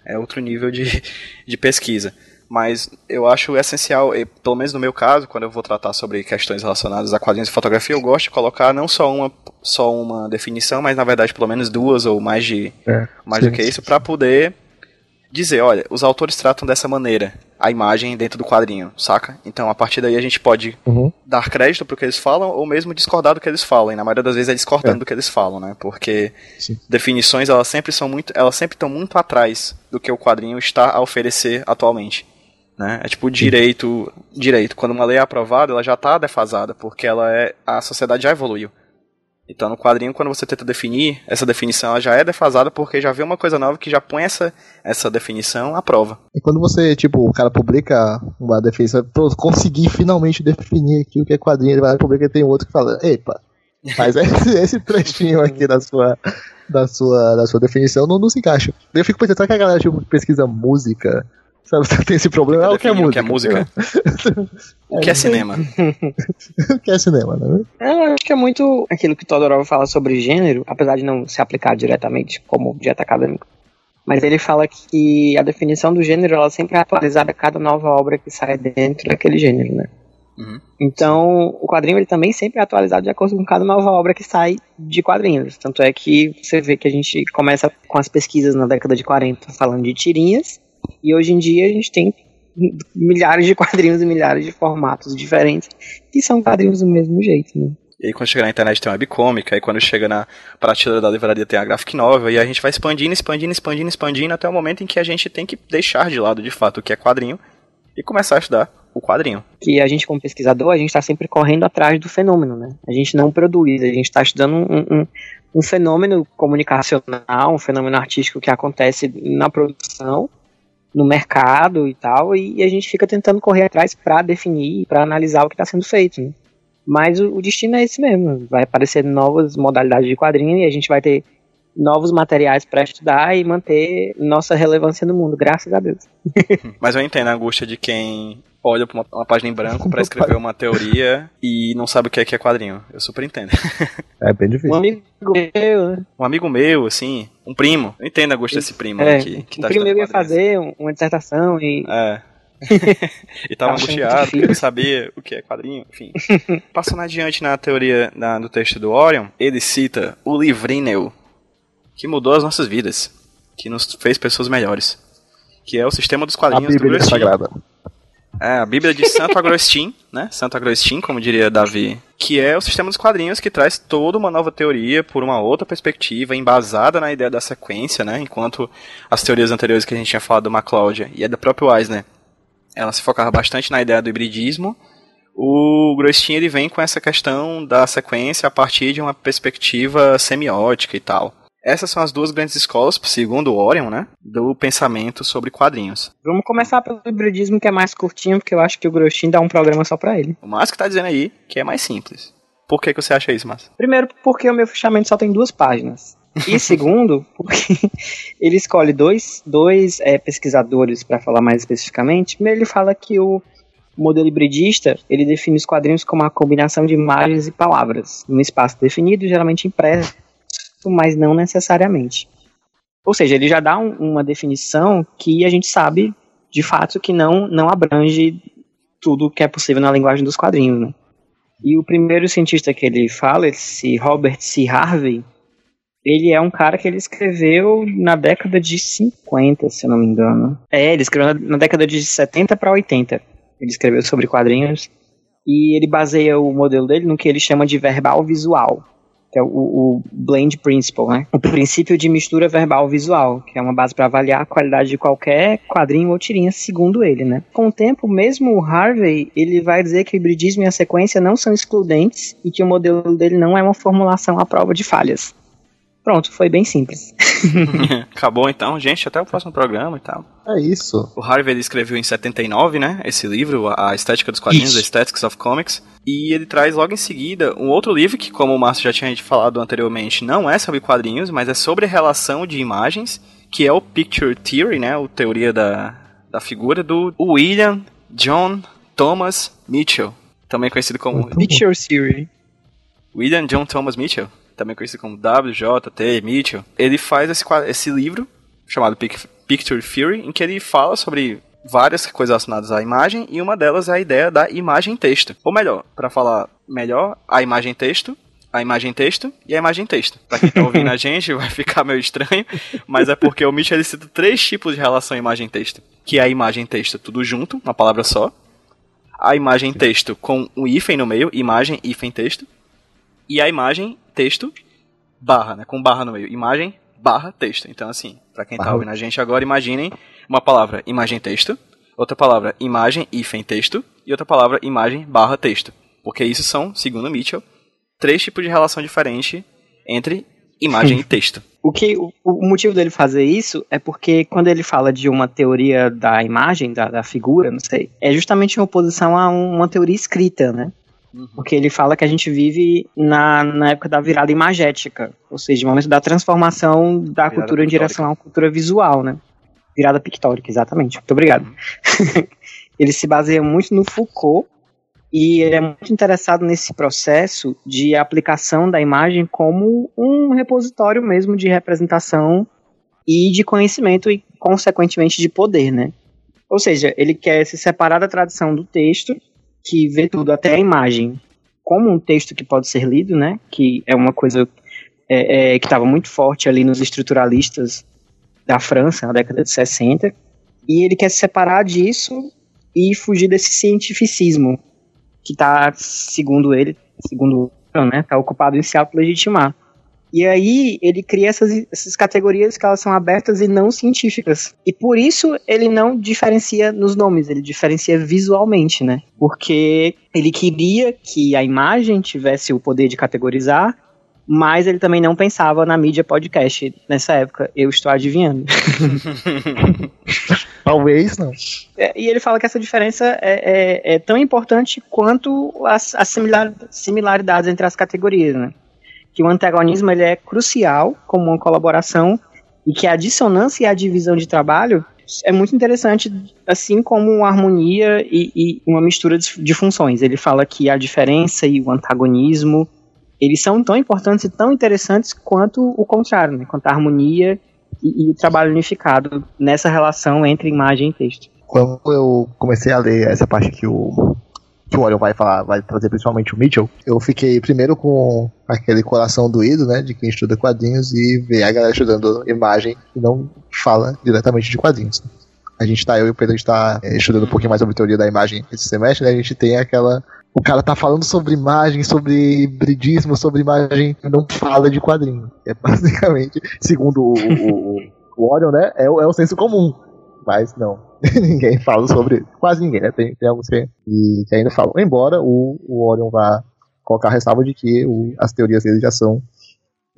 É, é outro nível de, de pesquisa. Mas eu acho essencial, e, pelo menos no meu caso, quando eu vou tratar sobre questões relacionadas a quadrinhos e fotografia, eu gosto de colocar não só uma, só uma definição, mas na verdade pelo menos duas ou mais de É, mais sim, do que isso, para poder dizer, olha, os autores tratam dessa maneira a imagem dentro do quadrinho, saca? Então a partir daí a gente pode Uhum. dar crédito pro que eles falam ou mesmo discordar do que eles falam. E na maioria das vezes é discordando É. do que eles falam, né? Porque Sim. definições elas sempre são muito, elas sempre estão muito atrás do que o quadrinho está a oferecer atualmente. Né? É tipo direito, direito. Quando uma lei é aprovada, ela já está defasada, porque ela é a sociedade já evoluiu. Então no quadrinho, quando você tenta definir, essa definição ela já é defasada porque já vê uma coisa nova que já põe essa, essa definição à prova. E quando você, tipo, o cara publica uma definição, pra conseguir finalmente definir aqui o que é quadrinho, ele vai lá e publica e tem outro que fala, epa, mas esse, esse trechinho aqui da sua, da sua, da sua definição não, não se encaixa. Eu fico pensando, será que a galera tipo, pesquisa música, sabe, tem esse problema? Ah, o que é música? O que é música? o que é cinema? o que é cinema, né? Eu acho que é muito aquilo que Todorov fala sobre gênero, apesar de não se aplicar diretamente como objeto acadêmico. Mas ele fala que a definição do gênero ela sempre é atualizada a cada nova obra que sai dentro daquele gênero, né? Uhum. Então, o quadrinho ele também sempre é atualizado de acordo com cada nova obra que sai de quadrinhos. Tanto é que você vê que a gente começa com as pesquisas na década de 40 falando de tirinhas, e hoje em dia a gente tem milhares de quadrinhos e milhares de formatos diferentes que são quadrinhos do mesmo jeito, né? E aí quando chega na internet tem uma webcomic, aí quando chega na prateleira da livraria tem a graphic novel, e a gente vai expandindo, expandindo, expandindo, expandindo, até o momento em que a gente tem que deixar de lado de fato o que é quadrinho e começar a estudar o quadrinho. que a gente como pesquisador, a gente está sempre correndo atrás do fenômeno, né? A gente não produz, a gente está estudando um, um, um fenômeno comunicacional, um fenômeno artístico que acontece na produção, no mercado e tal, e a gente fica tentando correr atrás para definir, para analisar o que está sendo feito, né? Mas o, o destino é esse mesmo, vai aparecer novas modalidades de quadrinho e a gente vai ter novos materiais para estudar e manter nossa relevância no mundo, graças a Deus. Mas eu entendo a angústia de quem olha pra uma, uma página em branco para escrever uma teoria e não sabe o que é, que é quadrinho. Eu super entendo. É bem Um difícil. amigo meu, né? Um amigo meu, assim, um primo, eu entendo a angústia desse primo É, né, que, o tá primo ia fazer um- uma dissertação e É. e tava angustiado porque não sabia o que é quadrinho, enfim. Passando adiante na teoria da- do texto do Orion, ele cita o Livríneo, que mudou as nossas vidas, que nos fez pessoas melhores. Que é o sistema dos A quadrinhos do Bíblia Grostin. Sagrada. É, a Bíblia de Santo Agostinho, né? Santo Agostinho, como diria Davi, que é o sistema dos quadrinhos que traz toda uma nova teoria por uma outra perspectiva, embasada na ideia da sequência, né? Enquanto as teorias anteriores que a gente tinha falado do MacLeod e a do próprio Eisner, ela se focava bastante na ideia do hibridismo. O Grostin ele vem com essa questão da sequência a partir de uma perspectiva semiótica e tal. Essas são as duas grandes escolas, segundo o Orion, né? Do pensamento sobre quadrinhos. Vamos começar pelo hibridismo, que é mais curtinho, porque eu acho que o Grostin dá um programa só pra ele. O Márcio que tá dizendo aí que é mais simples. Por que, que você acha isso, Márcio? Primeiro, porque o meu fechamento só tem duas páginas. E segundo, porque ele escolhe dois, dois é, pesquisadores, para falar mais especificamente. Primeiro, ele fala que o modelo hibridista ele define os quadrinhos como a combinação de imagens e palavras, num espaço definido, geralmente impresso, mas não necessariamente. Ou seja, ele já dá um, uma definição que a gente sabe, de fato, que não, não abrange tudo que é possível na linguagem dos quadrinhos. Né? E o primeiro cientista que ele fala, esse Robert C. Harvey, ele é um cara que ele escreveu na década de 50, se eu não me engano. É, ele escreveu na, na década de 70 para 80. Ele escreveu sobre quadrinhos e ele baseia o modelo dele no que ele chama de verbal visual, que é o, o blend principle, né? O princípio de mistura verbal visual, que é uma base para avaliar a qualidade de qualquer quadrinho ou tirinha, segundo ele, né? Com o tempo, mesmo o Harvey, ele vai dizer que o hibridismo e a sequência não são excludentes e que o modelo dele não é uma formulação à prova de falhas. Pronto, foi bem simples. Acabou então, gente. Até o próximo programa e tal. É isso. O Harvey ele escreveu em 79, né? Esse livro, A Estética dos Quadrinhos, Isso. The Aesthetics of Comics. E ele traz logo em seguida um outro livro que, como o Márcio já tinha falado anteriormente, não é sobre quadrinhos, mas é sobre a relação de imagens, que é o Picture Theory, né? O teoria da, da figura do William John Thomas Mitchell. Também conhecido como Picture Theory. William John Thomas Mitchell, também conhecido como WJT Mitchell, ele faz esse, esse livro chamado Pic- Picture Theory, em que ele fala sobre várias coisas relacionadas à imagem e uma delas é a ideia da imagem-texto. Ou melhor, para falar melhor, a imagem-texto, a imagem-texto e a imagem-texto. Pra quem tá ouvindo a gente vai ficar meio estranho, mas é porque o Mitchell ele cita três tipos de relação imagem-texto, que é a imagem-texto tudo junto, uma palavra só, a imagem-texto com um hífen no meio, imagem, hífen, texto, e a imagem, texto, barra, né? Com barra no meio. Imagem, barra, texto. Então, assim, pra quem tá Barra. ouvindo a gente agora, imaginem uma palavra imagem, texto, outra palavra imagem, hífen, texto, e outra palavra imagem, barra, texto. Porque isso são, segundo Mitchell, três tipos de relação diferente entre imagem e texto. O que o, o motivo dele fazer isso é porque quando ele fala de uma teoria da imagem, da, da figura, não sei, é justamente em oposição a um- uma teoria escrita, né? Porque ele fala que a gente vive na, na época da virada imagética, ou seja, o momento da transformação da Virada cultura em pictórica. direção a uma cultura visual, né? Virada pictórica, exatamente. Muito obrigado. ele se baseia muito no Foucault e ele é muito interessado nesse processo de aplicação da imagem como um repositório mesmo de representação e de conhecimento e, consequentemente, de poder, né? Ou seja, ele quer se separar da tradição do texto, que vê tudo, até a imagem, como um texto que pode ser lido, né? Que é uma coisa é, é, que estava muito forte ali nos estruturalistas da França, na década de 60. E ele quer se separar disso e fugir desse cientificismo que está, segundo ele, segundo né, tá ocupado em se auto-legitimar. E aí ele cria essas, essas categorias que elas são abertas e não científicas. E por isso ele não diferencia nos nomes, ele diferencia visualmente, né? Porque ele queria que a imagem tivesse o poder de categorizar, mas ele também não pensava na mídia podcast nessa época. Eu estou adivinhando. Talvez não. É, e ele fala que essa diferença é, é- é tão importante quanto as, as similar- similaridades entre as categorias, né? Que o antagonismo ele é crucial como uma colaboração e que a dissonância e a divisão de trabalho é muito interessante, assim como a harmonia e, e uma mistura de, de funções. Ele fala que a diferença e o antagonismo eles são tão importantes e tão interessantes quanto o contrário, né? quanto a harmonia e, e o trabalho unificado nessa relação entre imagem e texto. Quando eu comecei a ler essa parte que o que o Orion vai falar, vai trazer principalmente o Mitchell, eu fiquei primeiro com aquele coração doído, né, de quem estuda quadrinhos e vê a galera estudando imagem e não fala diretamente de quadrinhos. A gente tá, eu e o Pedro, a gente tá é, estudando um pouquinho mais sobre teoria da imagem esse semestre, né, a gente tem aquela o cara tá falando sobre imagem, sobre hibridismo, sobre imagem, não fala de quadrinho. É basicamente, segundo o, o, o, Orion, né, é, é o senso comum. Mas não, ninguém fala sobre. Quase ninguém, né? Tem, tem alguns que, que- ainda falam. Embora o, o Orion vá colocar a ressalva de que o- as teorias dele já são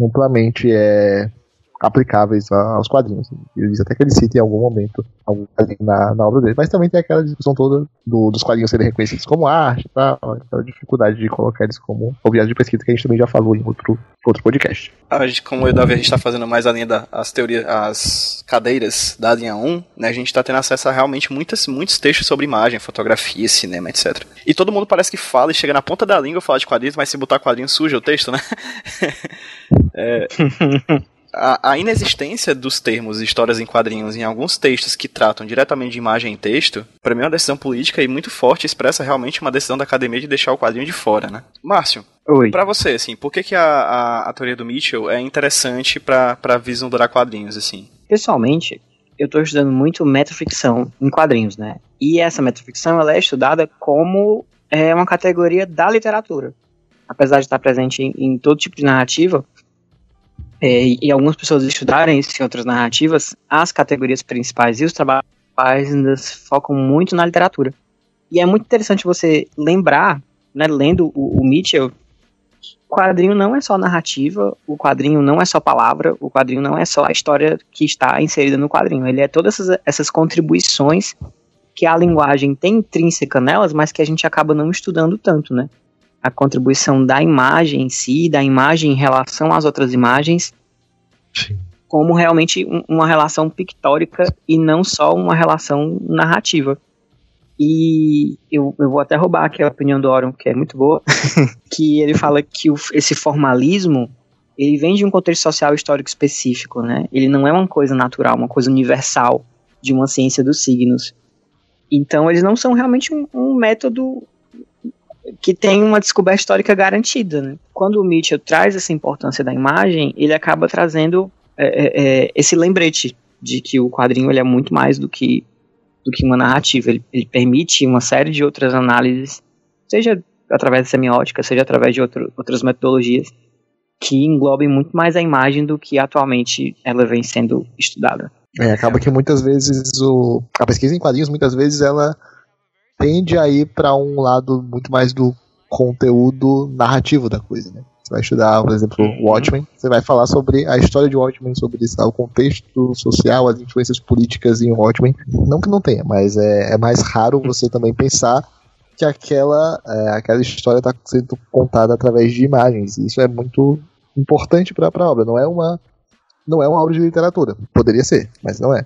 amplamente é, aplicáveis a- aos quadrinhos. Ele diz até que ele cita em algum momento algum na, na obra dele. Mas também tem aquela discussão toda do- dos quadrinhos serem reconhecidos como arte e tal, aquela dificuldade de colocar eles como objeto de pesquisa que a gente também já falou em outro, outro podcast. A gente, como eu e o Davi, a gente tá fazendo mais a linha das teorias, as cadeiras da linha 1, né? A gente tá tendo acesso a realmente muitas, muitos textos sobre imagem, fotografia, cinema, etc. E todo mundo parece que fala e chega na ponta da língua falar de quadrinhos, mas se botar quadrinho suja o texto, né? É, a, a inexistência dos termos histórias em quadrinhos em alguns textos que tratam diretamente de imagem em texto, pra mim é uma decisão política e muito forte, expressa realmente uma decisão da academia de deixar o quadrinho de fora, né? Márcio, Oi. Pra você, assim, por que, que a, a, a teoria do Mitchell é interessante pra, pra vislumbrar quadrinhos, assim? Pessoalmente, eu estou estudando muito metaficção em quadrinhos, né? E essa metaficção ela é estudada como é, uma categoria da literatura. Apesar de estar presente em, em todo tipo de narrativa, é, e algumas pessoas estudarem isso em outras narrativas, as categorias principais e os trabalhos ainda focam muito na literatura. E é muito interessante você lembrar, né, lendo o, o Mitchell, o quadrinho não é só narrativa, o quadrinho não é só palavra, o quadrinho não é só a história que está inserida no quadrinho. Ele é todas essas, essas contribuições que a linguagem tem intrínseca nelas, mas que a gente acaba não estudando tanto, né? A contribuição da imagem em si, da imagem em relação às outras imagens, como realmente um- uma relação pictórica e não só uma relação narrativa. E eu, eu vou até roubar aqui a opinião do Orion, que é muito boa, que ele fala que o- esse formalismo ele vem de um contexto social histórico específico, né? Ele não é uma coisa natural, uma coisa universal de uma ciência dos signos. Então eles não são realmente um, um método que tem uma descoberta histórica garantida. Né? Quando o Mitchell traz essa importância da imagem, ele acaba trazendo é, é, é, esse lembrete de que o quadrinho ele é muito mais do que do que uma narrativa. Ele, ele permite uma série de outras análises, seja através da semiótica, seja através de outro, outras metodologias, que englobem muito mais a imagem do que atualmente ela vem sendo estudada. É, acaba que muitas vezes o, a pesquisa em quadrinhos, muitas vezes ela tende a ir para um lado muito mais do conteúdo narrativo da coisa, né? Você vai estudar, por exemplo, Watchmen, você vai falar sobre a história de Watchmen, sobre o contexto social, as influências políticas em Watchmen. Não que não tenha, mas é, é mais raro você também pensar que aquela, é, aquela história está sendo contada através de imagens. Isso é muito importante para a obra. Não é uma não é uma obra de literatura. Poderia ser, mas não é.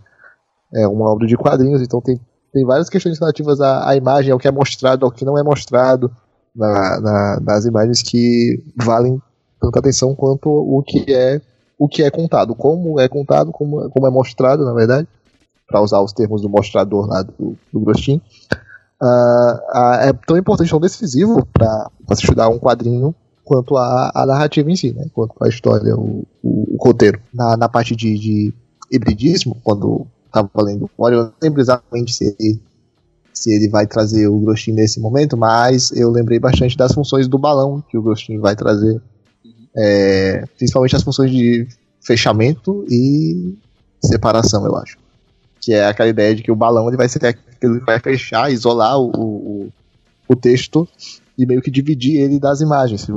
É uma obra de quadrinhos, então tem, tem várias questões relativas à, à imagem, ao que é mostrado, ao que não é mostrado na, na- nas imagens que valem tanta atenção quanto o que é o que é contado, como é contado, como, como é mostrado, na verdade, para usar os termos do mostrador lá do, do Grostin. Ah, ah, é tão importante, tão decisivo para se estudar um quadrinho quanto a, a narrativa em si, né? quanto a história, o, o, o roteiro. Na, na parte de, de hibridismo, quando estava lendo olha, eu não lembro exatamente se ele, se ele vai trazer o Grostin nesse momento, mas eu lembrei bastante das funções do balão que o Grostin vai trazer, é, principalmente as funções de fechamento e separação, eu acho. Que é aquela ideia de que o balão ele vai ser que vai fechar, isolar o, o, o texto e meio que dividir ele das imagens,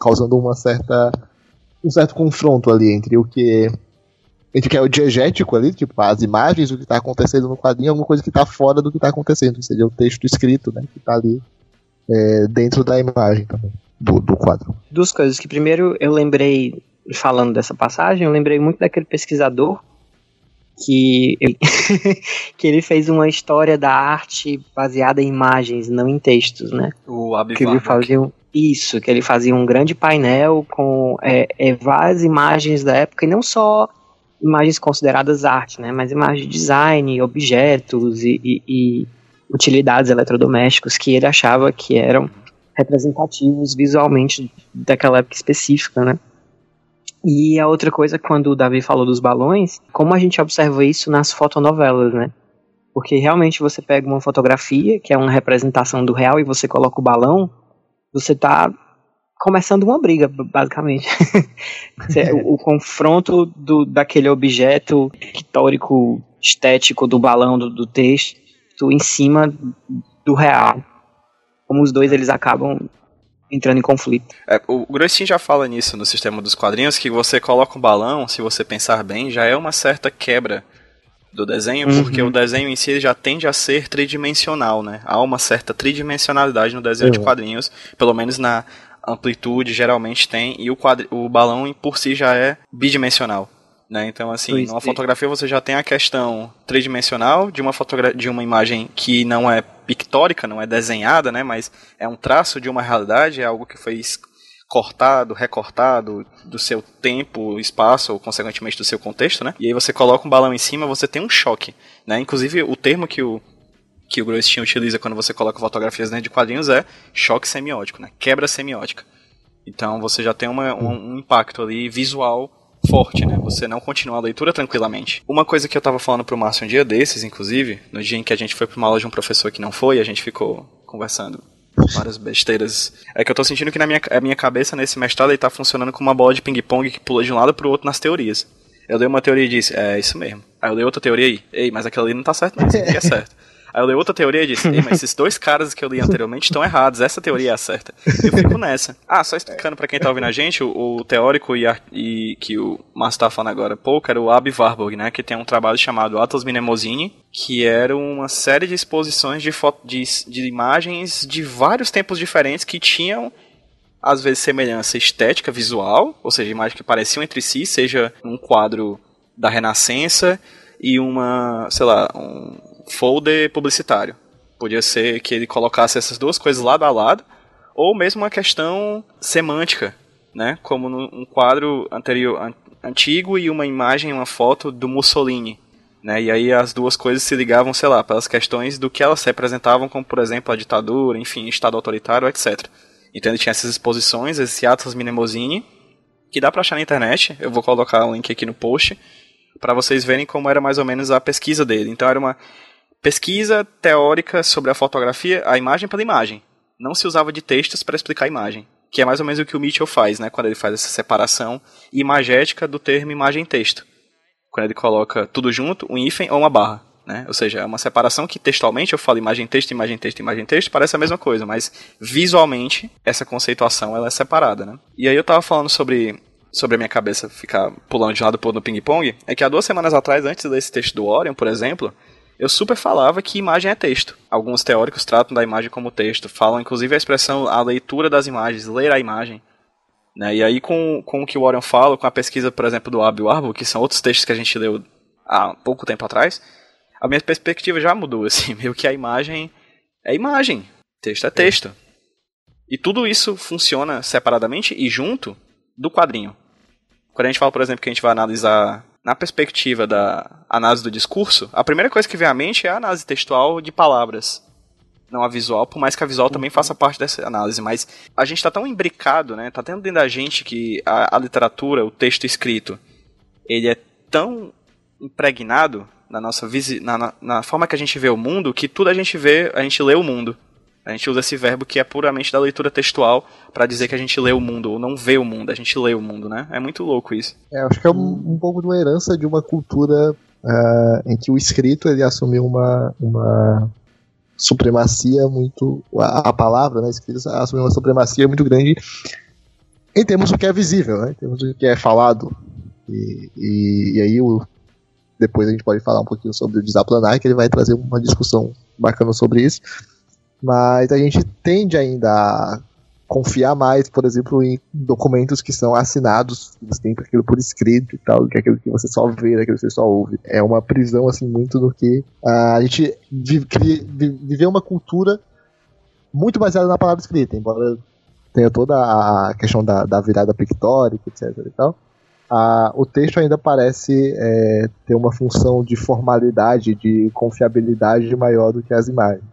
causando uma certa um certo confronto ali entre o que entre o que é o diegético ali, tipo as imagens, o que está acontecendo no quadrinho, alguma coisa que está fora do que está acontecendo, seria o texto escrito, né, que está ali é, dentro da imagem também do, do quadro. Duas coisas que primeiro eu lembrei, falando dessa passagem, eu lembrei muito daquele pesquisador que ele, que ele fez uma história da arte baseada em imagens, não em textos, né? O que ele fazia um- isso, que ele fazia um grande painel com é, é, várias imagens da época, e não só imagens consideradas arte, né, mas imagens de design, objetos e, e- e utilidades eletrodomésticos que ele achava que eram representativos visualmente daquela época específica, né. E a outra coisa, quando o Davi falou dos balões, como a gente observa isso nas fotonovelas, né? Porque realmente você pega uma fotografia, que é uma representação do real, e você coloca o balão, você tá começando uma briga, basicamente. O, o confronto do, daquele objeto pictórico, estético do balão, do, do texto, em cima do real. Como os dois eles acabam entrando em conflito. É, o Grostin já fala nisso no sistema dos quadrinhos, que você coloca um balão, se você pensar bem, já é uma certa quebra do desenho, Uhum. porque o desenho em si já tende a ser tridimensional, né? Há uma certa tridimensionalidade no desenho de Uhum. quadrinhos, pelo menos na amplitude geralmente tem, e o, quadri o balão por si já é bidimensional. Né? Então, assim, Pois numa é. fotografia você já tem a questão tridimensional de uma, fotogra de uma imagem que não é pictórica, não é desenhada, né? mas é um traço de uma realidade, é algo que foi cortado, recortado do seu tempo, espaço, ou consequentemente do seu contexto, né? E aí você coloca um balão em cima, você tem um choque, né? Inclusive o termo que o que o Groistin utiliza quando você coloca fotografias dentro de quadrinhos é choque semiótico, né? Quebra semiótica. Então você já tem uma- um, um impacto ali visual forte, né? Você não continua a leitura tranquilamente. Uma coisa que eu tava falando pro Márcio um dia desses, inclusive, no dia em que a gente foi pra uma aula de um professor que não foi, a gente ficou conversando várias besteiras. É que eu tô sentindo que na minha, a minha cabeça, nesse mestrado, ele tá funcionando como uma bola de ping-pong que pula de um lado pro outro nas teorias. Eu dei uma teoria e disse, é isso mesmo. Aí eu dei outra teoria e, ei, mas aquela ali não tá certo não, isso aqui é certo. Aí eu dei outra teoria e disse, ei, mas esses dois caras que eu li anteriormente estão errados, essa teoria é a certa. Eu fico nessa. Ah, só explicando pra quem tá ouvindo a gente, o, o teórico e, ar- e que o Márcio tá falando agora há pouco era o Abi Warburg, né, que tem um trabalho chamado Atlas Mnemosine, que era uma série de exposições de, fo- de, de imagens de vários tempos diferentes que tinham às vezes semelhança estética, visual, ou seja, imagens que pareciam entre si, seja um quadro da Renascença e uma, sei lá, um folder publicitário. Podia ser que ele colocasse essas duas coisas lado a lado, ou mesmo uma questão semântica, né? Como num quadro anterior, an- antigo e uma imagem, uma foto do Mussolini. Né? E aí as duas coisas se ligavam, sei lá, pelas questões do que elas representavam, como por exemplo a ditadura, enfim, Estado autoritário, etc. Então ele tinha essas exposições, esse Atlas Mnemosine, que dá pra achar na internet. Eu vou colocar o link aqui no post para vocês verem como era mais ou menos a pesquisa dele. Então era uma pesquisa teórica sobre a fotografia, a imagem pela imagem. Não se usava de textos para explicar a imagem, que é mais ou menos o que o Mitchell faz, né, quando ele faz essa separação imagética do termo imagem-texto. Quando ele coloca tudo junto, um hífen ou uma barra. Né? Ou seja, é uma separação que textualmente eu falo imagem-texto, imagem-texto, imagem-texto, parece a mesma coisa, mas visualmente essa conceituação ela é separada. Né? E aí eu tava falando sobre, sobre a minha cabeça ficar pulando de lado pro no ping-pong, é que há duas semanas atrás, antes desse texto do Orion, por exemplo, eu super falava que imagem é texto. Alguns teóricos tratam da imagem como texto, falam inclusive a expressão a leitura das imagens, ler a imagem. Né? E aí com, com o que o Orion fala, com a pesquisa, por exemplo, do Abi Warburg, que são outros textos que a gente leu há pouco tempo atrás, a minha perspectiva já mudou, assim, meio que a imagem é imagem, texto é texto. E tudo isso funciona separadamente e junto do quadrinho. Quando a gente fala, por exemplo, que a gente vai analisar na perspectiva da análise do discurso, a primeira coisa que vem à mente é a análise textual de palavras, não a visual, por mais que a visual também faça parte dessa análise, mas a gente está tão imbricado, né? Tá tendo dentro da gente que a, a literatura, o texto escrito, ele é tão impregnado na nossa na, na forma que a gente vê o mundo, que tudo a gente vê, a gente lê o mundo. A gente usa esse verbo que é puramente da leitura textual para dizer que a gente lê o mundo, ou não vê o mundo, a gente lê o mundo, né? É muito louco isso. É, acho que é um, um pouco de uma herança de uma cultura ah, em que o escrito ele assumiu uma, uma supremacia muito. A, a palavra, né, escrita, assumiu uma supremacia muito grande em termos do que é visível, né, em termos do que é falado. E, e, e aí o, depois a gente pode falar um pouquinho sobre o desaplanar, que ele vai trazer uma discussão bacana sobre isso. Mas a gente tende ainda a confiar mais, por exemplo, em documentos que são assinados, você tem aquilo por escrito e tal, que é aquilo que você só vê, aquilo que você só ouve. É uma prisão, assim, muito do que ah, a gente vive, cria- vi- viveu uma cultura muito baseada na palavra escrita, embora tenha toda a questão da, da virada pictórica, etc e tal. O texto ainda parece é, ter uma função de formalidade, de confiabilidade maior do que as imagens.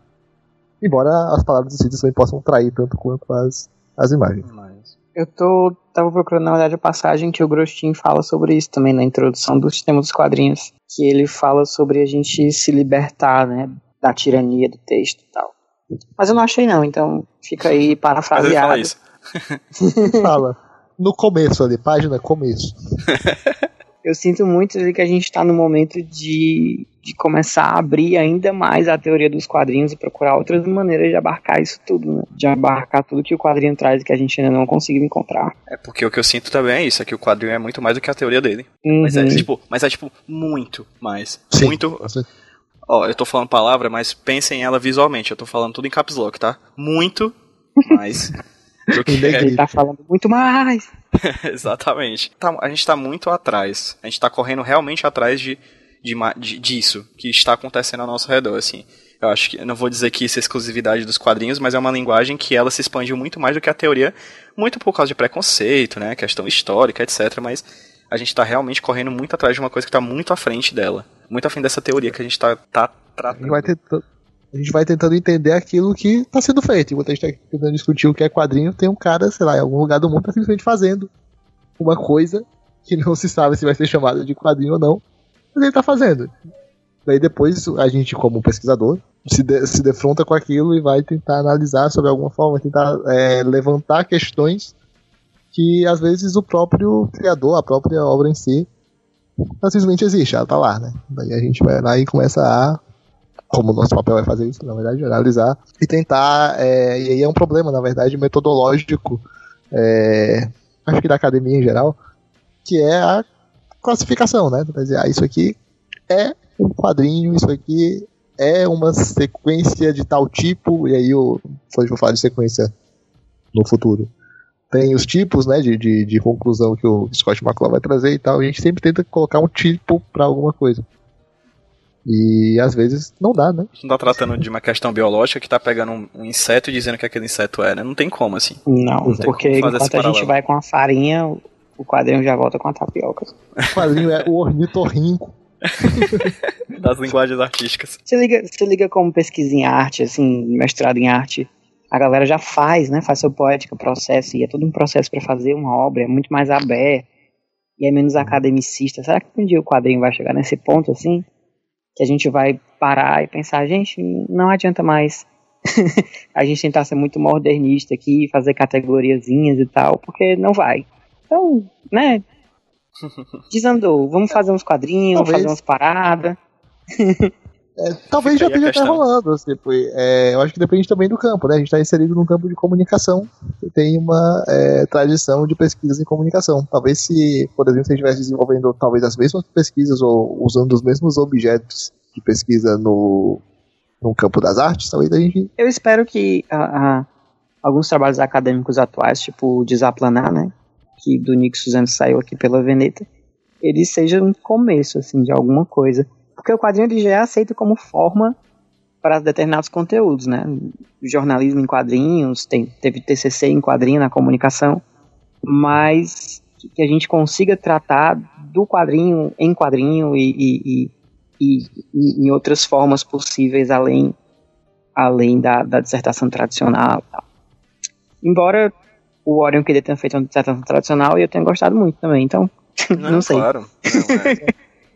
Embora as palavras escritas também possam trair tanto quanto as, as imagens. Mas... Eu tô, tava procurando, na verdade, a passagem que o Grostin fala sobre isso também na introdução do sistema dos quadrinhos. Que ele fala sobre a gente se libertar, né, da tirania do texto e tal. Mas eu não achei não, então fica aí Mas ele parafraseado. fala isso. Fala. No começo ali, página começo. Eu sinto muito de que a gente tá num momento de, de começar a abrir ainda mais a teoria dos quadrinhos e procurar outras maneiras de abarcar isso tudo, né? De abarcar tudo que o quadrinho traz e que a gente ainda não conseguiu encontrar. É porque o que eu sinto também é isso, é que o quadrinho é muito mais do que a teoria dele. Mas é Uhum. tipo, mas é tipo muito mais. Sim. Muito. Ó, eu tô falando palavra, mas pensem em ela visualmente. Eu tô falando tudo em caps lock, tá? Muito mais do que Ele tá falando muito mais. Exatamente. Tá- a gente tá muito atrás. A gente tá correndo realmente atrás de, de, de- disso que está acontecendo ao nosso redor, assim. Eu acho que não vou dizer que isso é exclusividade dos quadrinhos, mas é uma linguagem que ela se expandiu muito mais do que a teoria, muito por causa de preconceito, né, questão histórica, etc, mas a gente tá realmente correndo muito atrás de uma coisa que tá muito à frente dela. Muito à frente dessa teoria que a gente tá, tá tratando. vai a gente vai tentando entender aquilo que está sendo feito. Enquanto a gente está tentando discutir o que é quadrinho, tem um cara, sei lá, em algum lugar do mundo tá simplesmente fazendo uma coisa que não se sabe se vai ser chamada de quadrinho ou não, mas ele tá fazendo. Daí depois a gente, como pesquisador, se, de- se defronta com aquilo e vai tentar analisar sobre alguma forma, tentar é, levantar questões que às vezes o próprio criador, a própria obra em si, simplesmente existe, ela tá lá, né? Daí a gente vai lá e começa a como o nosso papel vai fazer isso, na verdade, analisar e tentar. é, e aí é um problema, na verdade, metodológico, é, acho que da academia em geral, que é a classificação, né? Quer dizer, ah, isso aqui é um quadrinho, isso aqui é uma sequência de tal tipo, e aí eu depois vou falar de sequência no futuro. Tem os tipos, né, de, de, de conclusão que o Scott McClough vai trazer e tal, e a gente sempre tenta colocar um tipo pra alguma coisa. E às vezes não dá, né? A gente não tá tratando de uma questão biológica que tá pegando um, um inseto e dizendo que aquele inseto é, né? Não tem como, assim. Não, Não porque como fazer enquanto a gente vai com a farinha, o quadrinho já volta com a tapioca. O quadrinho é o ornitorrinco. Das linguagens artísticas. Você liga, você liga como pesquisa em arte, assim, mestrado em arte, a galera já faz, né? Faz seu poética, processo, e é todo um processo para fazer uma obra, é muito mais aberto, e é menos academicista. Será que um dia o quadrinho vai chegar nesse ponto, assim, que a gente vai parar e pensar, gente, não adianta mais a gente tentar ser muito modernista aqui, fazer categoriazinhas e tal, porque não vai. Então, né? Desandou, vamos fazer uns quadrinhos, Talvez. fazer umas paradas. É, talvez já a esteja até rolando. assim, foi- é, eu acho que depende também do campo, né? A gente está inserido num campo de comunicação que tem uma é, tradição de pesquisa em comunicação. Talvez se, por exemplo, se a gente estivesse desenvolvendo talvez as mesmas pesquisas ou usando os mesmos objetos de pesquisa no, no campo das artes, talvez a gente. Eu espero que ah, ah, alguns trabalhos acadêmicos atuais, tipo o Desaplanar, né, que do Nick Suzano saiu aqui pela Veneta, ele seja um começo, assim, de alguma coisa. Porque o quadrinho ele já é aceito como forma para determinados conteúdos, né? Jornalismo em quadrinhos, tem, teve TCC em quadrinho na comunicação, mas que a gente consiga tratar do quadrinho em quadrinho e, e, e, e- em outras formas possíveis além além da, da dissertação tradicional. Embora o Orion queria ter feito uma dissertação tradicional e eu tenha gostado muito também, então não, sei. Claro.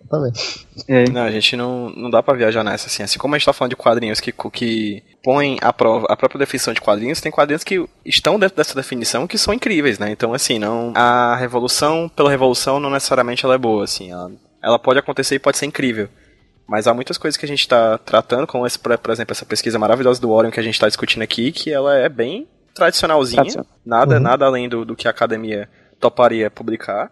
Não, é. Bem. É. Não, a gente não, não dá pra viajar nessa, assim. Assim como a gente tá falando de quadrinhos que, que põem a, prova, a própria definição de quadrinhos, tem quadrinhos que estão dentro dessa definição que são incríveis, né? Então, assim, não. A revolução pela revolução não necessariamente ela é boa, assim. Ela, ela pode acontecer e pode ser incrível. Mas há muitas coisas que a gente tá tratando, como esse, por exemplo, essa pesquisa maravilhosa do Orion que a gente tá discutindo aqui, que ela é bem tradicionalzinha. Tradicional. Nada, Uhum. nada além do, do que a academia toparia publicar.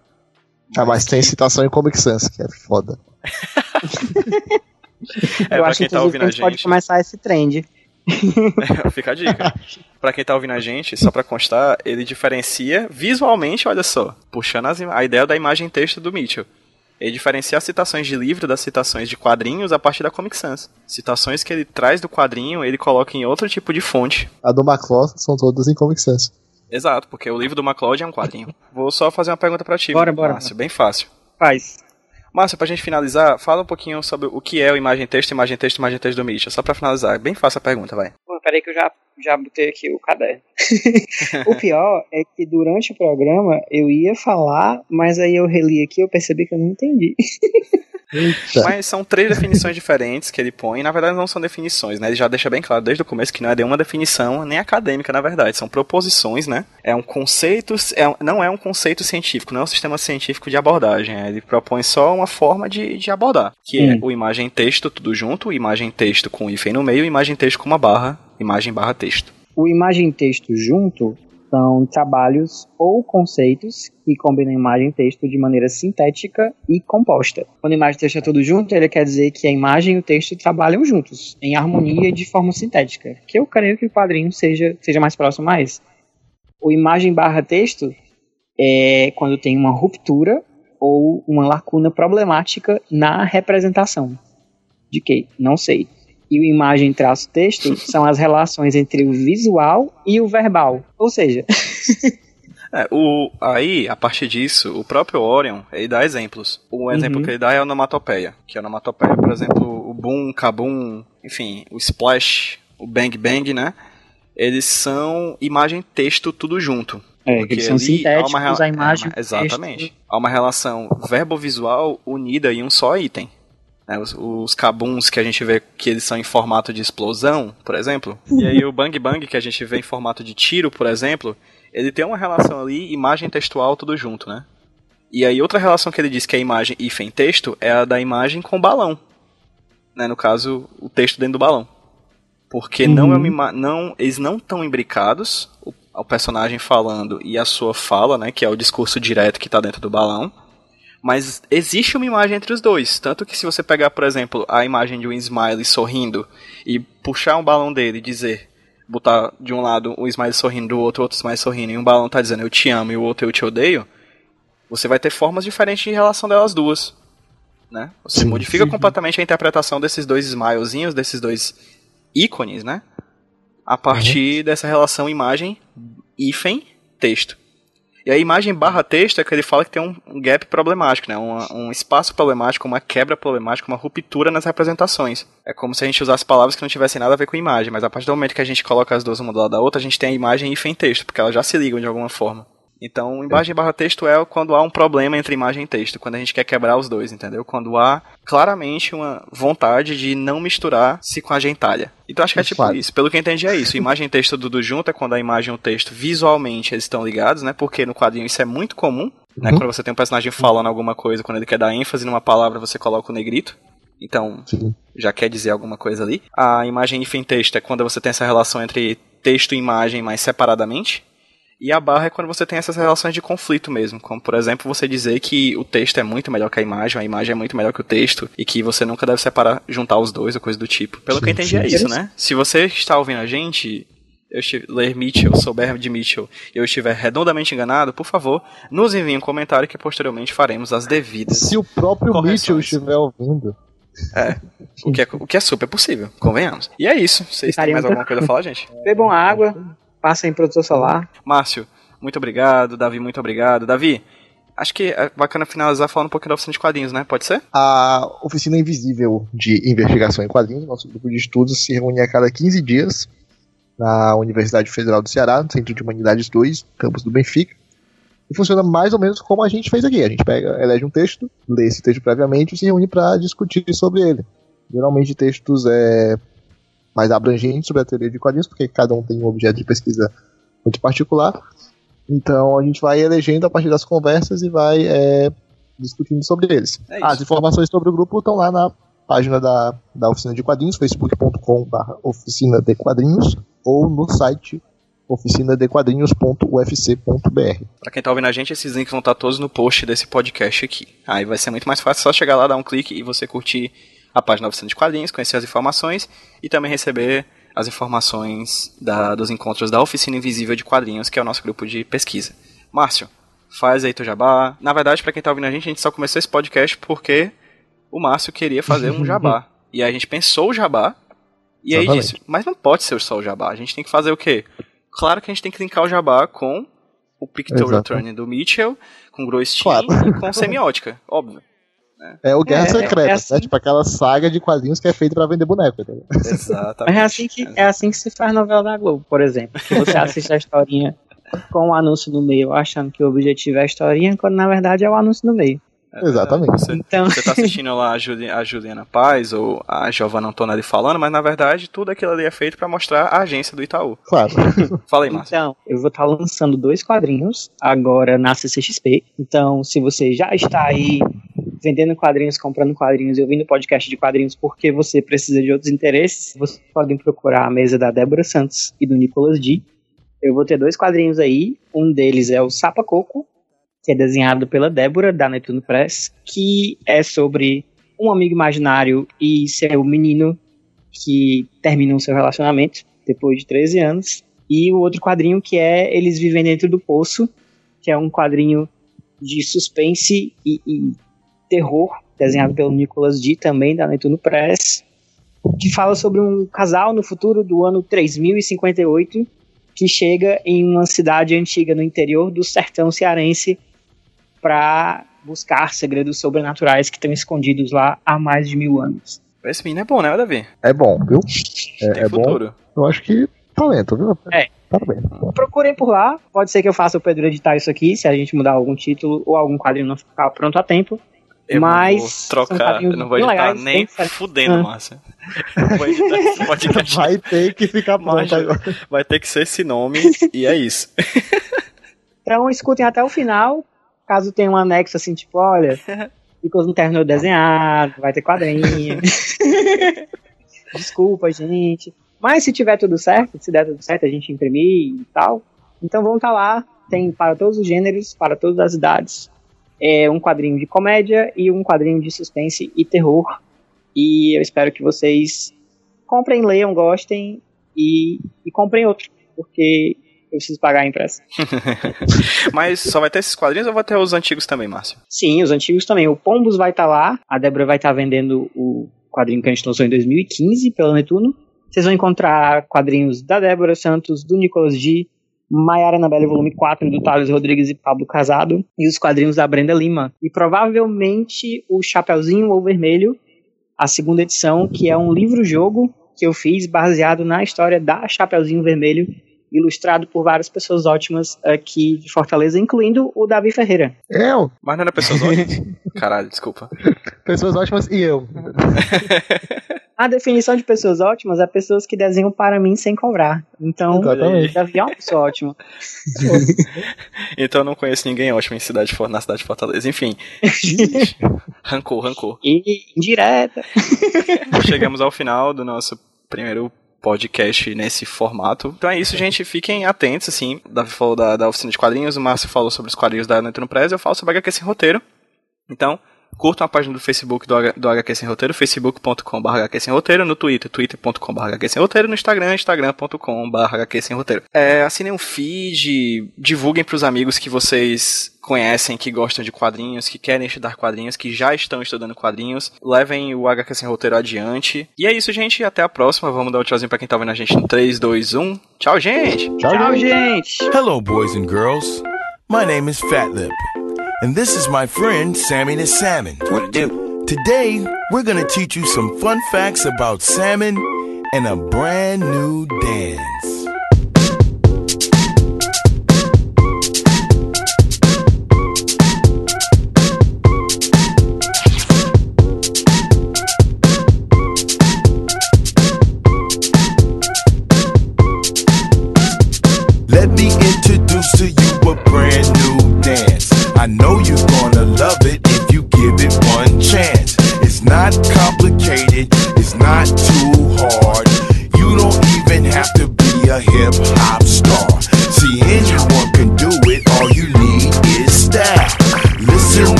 Ah, mas tem citação em Comic Sans, que é foda. É, eu pra acho quem que tá ouvindo a a gente pode começar esse trend. Fica a dica. pra quem tá ouvindo a gente, só pra constar, ele diferencia visualmente, olha só, puxando as a ideia da imagem texto do Mitchell. Ele diferencia as citações de livro das citações de quadrinhos a partir da Comic Sans. Citações que ele traz do quadrinho, ele coloca em outro tipo de fonte. A do McClough são todas em Comic Sans. Exato, porque o livro do MacLeod é um quadrinho. Vou só fazer uma pergunta pra ti, Bora, bora. Márcio, bem fácil. Faz. Márcio, pra gente finalizar, fala um pouquinho sobre o que é o imagem texto, imagem texto, imagem texto do Mitchell. Só pra finalizar, bem fácil a pergunta, vai. Pô, peraí que eu já, já botei aqui o caderno. o pior é que durante o programa eu ia falar, mas aí eu reli aqui e eu percebi que eu não entendi. Eita. Mas são três definições diferentes que ele põe. Na verdade, não são definições, né? Ele já deixa bem claro desde o começo que não é nenhuma definição nem acadêmica, na verdade. São proposições, né? É um conceito, é não é um conceito científico, não é um sistema científico de abordagem. é, Ele propõe só uma forma de, de abordar, que é Hum. o imagem-texto tudo junto, imagem-texto com hífen no meio, imagem-texto com uma barra, imagem barra texto. O imagem texto junto são trabalhos ou conceitos que combinam imagem e texto de maneira sintética e composta. Quando a imagem e texto é tudo junto, ele quer dizer que a imagem e o texto trabalham juntos, em harmonia e de forma sintética. Que eu creio que o quadrinho seja, seja mais próximo a isso. O imagem barra texto é quando tem uma ruptura ou uma lacuna problemática na representação. De que? Não sei. E o imagem traço texto são as relações entre o visual e o verbal. Ou seja, É, o, aí, a partir disso, o próprio Orion, ele dá exemplos. O exemplo Uhum. que ele dá é a onomatopeia. Que a onomatopeia, por exemplo, o boom, kabum, enfim, o splash, o bang bang, né? Eles são imagem texto tudo junto. é, Porque eles são há sintéticos, uma a imagem. é, exatamente. texto. Há uma relação verbo-visual unida em um só item. Né? Os, os kabuns que a gente vê que eles são em formato de explosão, por exemplo. E aí o bang bang que a gente vê em formato de tiro, por exemplo, ele tem uma relação ali, imagem textual, tudo junto, né? E aí outra relação que ele diz que é imagem hífen texto é a da imagem com balão. Né? No caso, o texto dentro do balão. Porque não é uma ima- não eles não estão imbricados, o, o personagem falando e a sua fala, né, que é o discurso direto que está dentro do balão. Mas existe uma imagem entre os dois, tanto que se você pegar, por exemplo, a imagem de um Smiley sorrindo e puxar um balão dele e dizer, botar de um lado o Smiley sorrindo, do outro outro Smiley sorrindo, e um balão tá dizendo eu te amo e o outro eu te odeio, você vai ter formas diferentes de relação delas duas. Né? Você Sim, modifica sim. completamente a interpretação desses dois smilezinhos, desses dois ícones, né? A partir dessa relação imagem, hífen, texto. E a imagem barra texto é que ele fala que tem um, um gap problemático, né? Uma- um espaço problemático, uma quebra problemática, uma ruptura nas representações. É como se a gente usasse palavras que não tivessem nada a ver com imagem, mas a partir do momento que a gente coloca as duas uma do lado da outra, a gente tem a imagem hífen texto, porque elas já se ligam de alguma forma. Então, imagem barra texto é quando há um problema entre imagem e texto, quando a gente quer quebrar os dois, entendeu? Quando há claramente uma vontade de não misturar-se com a gentalha. Então acho que é tipo Claro. isso. Pelo que eu entendi é isso. Imagem e texto tudo junto é quando a imagem e o texto visualmente eles estão ligados, né? Porque no quadrinho isso é muito comum, né? Uhum. Quando você tem um personagem falando alguma coisa, quando ele quer dar ênfase numa palavra, você coloca o negrito. Então, Sim. já quer dizer alguma coisa ali. A imagem hífen texto é quando você tem essa relação entre texto e imagem, mas separadamente. E a barra é quando você tem essas relações de conflito mesmo, como por exemplo você dizer que o texto é muito melhor que a imagem, a imagem é muito melhor que o texto, e que você nunca deve separar, juntar os dois ou coisa do tipo. Pelo Sim, que eu entendi sim. é isso, né? Se você está ouvindo a gente, eu ler Mitchell, souber de Mitchell, e eu estiver redondamente enganado, por favor, nos envie um comentário que posteriormente faremos as devidas. Se o próprio Correções. Mitchell estiver ouvindo. O que, é, o que é super possível, convenhamos. E é isso. Vocês têm mais alguma coisa a falar, gente? Bebam água, passem protetor solar. Márcio, muito obrigado. Davi, muito obrigado. Davi, acho que é bacana finalizar falando um pouquinho da oficina de quadrinhos, né? Pode ser? A Oficina Invisível de Investigação em Quadrinhos, nosso grupo de estudos, se reúne a cada 15 dias na Universidade Federal do Ceará, no Centro de Humanidades 2, campus do Benfica. E funciona mais ou menos como a gente fez aqui. A gente pega, elege um texto, lê esse texto previamente e se reúne para discutir sobre ele. Geralmente textos é, mais abrangentes sobre a teoria de quadrinhos, porque cada um tem um objeto de pesquisa muito particular. Então a gente vai elegendo a partir das conversas e vai é, discutindo sobre eles. É. As informações sobre o grupo estão lá na página da, da oficina de quadrinhos, facebook.com.br oficina de quadrinhos, ou no site oficinadquadrinhos.ufc.br. Pra quem tá ouvindo a gente, esses links vão estar todos no post desse podcast aqui. Aí vai ser muito mais fácil só chegar lá, dar um clique e você curtir a página da oficina de quadrinhos, conhecer as informações e também receber as informações da- dos encontros da Oficina Invisível de Quadrinhos, que é o nosso grupo de pesquisa. Márcio, faz aí teu jabá. Na verdade, pra quem tá ouvindo a gente, a gente só começou esse podcast porque o Márcio queria fazer um jabá. E aí a gente pensou o jabá e aí Exatamente. disse, mas não pode ser só o jabá, a gente tem que fazer o quê? Claro que a gente tem que linkar o jabá com o Pictorial. Turn do Mitchell, com Groistin Claro. e com semiótica, óbvio. É o Guerra É, Secreta, é assim. né? Tipo aquela saga de quadrinhos que é feita pra vender boneco. entendeu? Exatamente. Mas é assim, que, é assim que se faz novela da Globo, por exemplo. Que você assiste a historinha com o anúncio no meio, achando que o objetivo é a historinha, quando na verdade é o anúncio no meio. Exatamente. Você, Então, você tá assistindo lá a, Juli- a Juliana Paz ou a Giovanna Antonelli falando, mas na verdade tudo aquilo ali é feito pra mostrar a agência do Itaú. Claro. Fala aí, Márcio. Então, eu vou estar lançando dois quadrinhos agora na CCXP. Então, se você já está aí vendendo quadrinhos, comprando quadrinhos e ouvindo podcast de quadrinhos porque você precisa de outros interesses, vocês podem procurar a mesa da Débora Santos e do Nicolas D. Eu vou ter dois quadrinhos aí. Um deles é o Sapa Coco, que é desenhado pela Débora, da Netuno Press, que é sobre um amigo imaginário e seu menino que terminam seu relacionamento depois de 13 anos. E o outro quadrinho que é Eles Vivem Dentro do Poço, que é um quadrinho de suspense e, e terror, desenhado pelo Nicolas D, também da Netuno Press, que fala sobre um casal no futuro do ano 3058 que chega em uma cidade antiga no interior do sertão cearense para buscar segredos sobrenaturais que estão escondidos lá há mais de mil anos. Esse menino é bom, né, Davi? É bom, viu? É, Tem é bom. futuro. Eu acho que talento, viu? É. Parabéns. Procurem por lá, pode ser que eu faça o Pedro editar isso aqui, se a gente mudar algum título ou algum quadrinho não ficar pronto a tempo. Eu Mas vou trocar, eu não vou editar legais, nem fudendo, Ah. Márcio. Eu vou editar esse podcast. Vai ter que ficar pronto agora. Vai ter que ser esse nome e é isso. Então escutem até o final, caso tenha um anexo assim, tipo, olha, Nicolas não terminou de desenhar, vai ter quadrinho. Desculpa, gente. Mas se tiver tudo certo, se der tudo certo, a gente imprimir e tal. Então vamos estar lá. Tem para todos os gêneros, para todas as idades. É um quadrinho de comédia e um quadrinho de suspense e terror. E eu espero que vocês comprem, leiam, gostem e, e comprem outro. Porque eu preciso pagar a impressa. Mas só vai ter esses quadrinhos ou vai ter os antigos também, Márcio? Sim, os antigos também. O Pombos vai estar lá. A Débora vai estar vendendo o quadrinho que a gente lançou em 2015 pela Netuno. Vocês vão encontrar quadrinhos da Débora Santos, do Nicolas G, Maiara Anabelle volume 4, do Thales Rodrigues e Pablo Casado, e os quadrinhos da Brenda Lima. E provavelmente o Chapeuzinho ou Vermelho, a segunda edição, que é um livro-jogo que eu fiz baseado na história da Chapeuzinho Vermelho, ilustrado por várias pessoas ótimas aqui de Fortaleza, incluindo o Davi Ferreira. Eu, Mas não era pessoas ótimas? Caralho, desculpa. pessoas ótimas e eu. A definição de pessoas ótimas é pessoas que desenham para mim sem cobrar. Então, Exatamente. Davi é uma pessoa ótima. Então eu não conheço ninguém ótimo em cidade, na cidade de Fortaleza. Enfim. rancor, rancor. E indireta. Chegamos ao final do nosso primeiro podcast nesse formato. Então é isso, gente. Fiquem atentos, assim. O Davi falou da, da oficina de quadrinhos, o Márcio falou sobre os quadrinhos da Netuno Press, eu falo sobre HQ Sem Roteiro. Então, curtam a página do Facebook do, H- do HQ Sem Roteiro, facebook.com.br HQ Sem Roteiro, no Twitter, twitter.com.br HQ Sem Roteiro, no Instagram, instagram.com.br HQ Sem Roteiro. É, assinem um feed, divulguem pros amigos que vocês conhecem, que gostam de quadrinhos, que querem estudar quadrinhos, que já estão estudando quadrinhos. Levem o HQ Sem Roteiro adiante. E é isso, gente. Até a próxima. Vamos dar um tchauzinho pra quem tá vendo a gente no 3, 2, 1. Tchau, gente! Tchau, Tchau, gente. gente! Hello, boys and girls. My name is Fat Lip, and this is my friend Sammy the Salmon. What to do? Today, we're gonna teach you some fun facts about salmon and a brand new dance.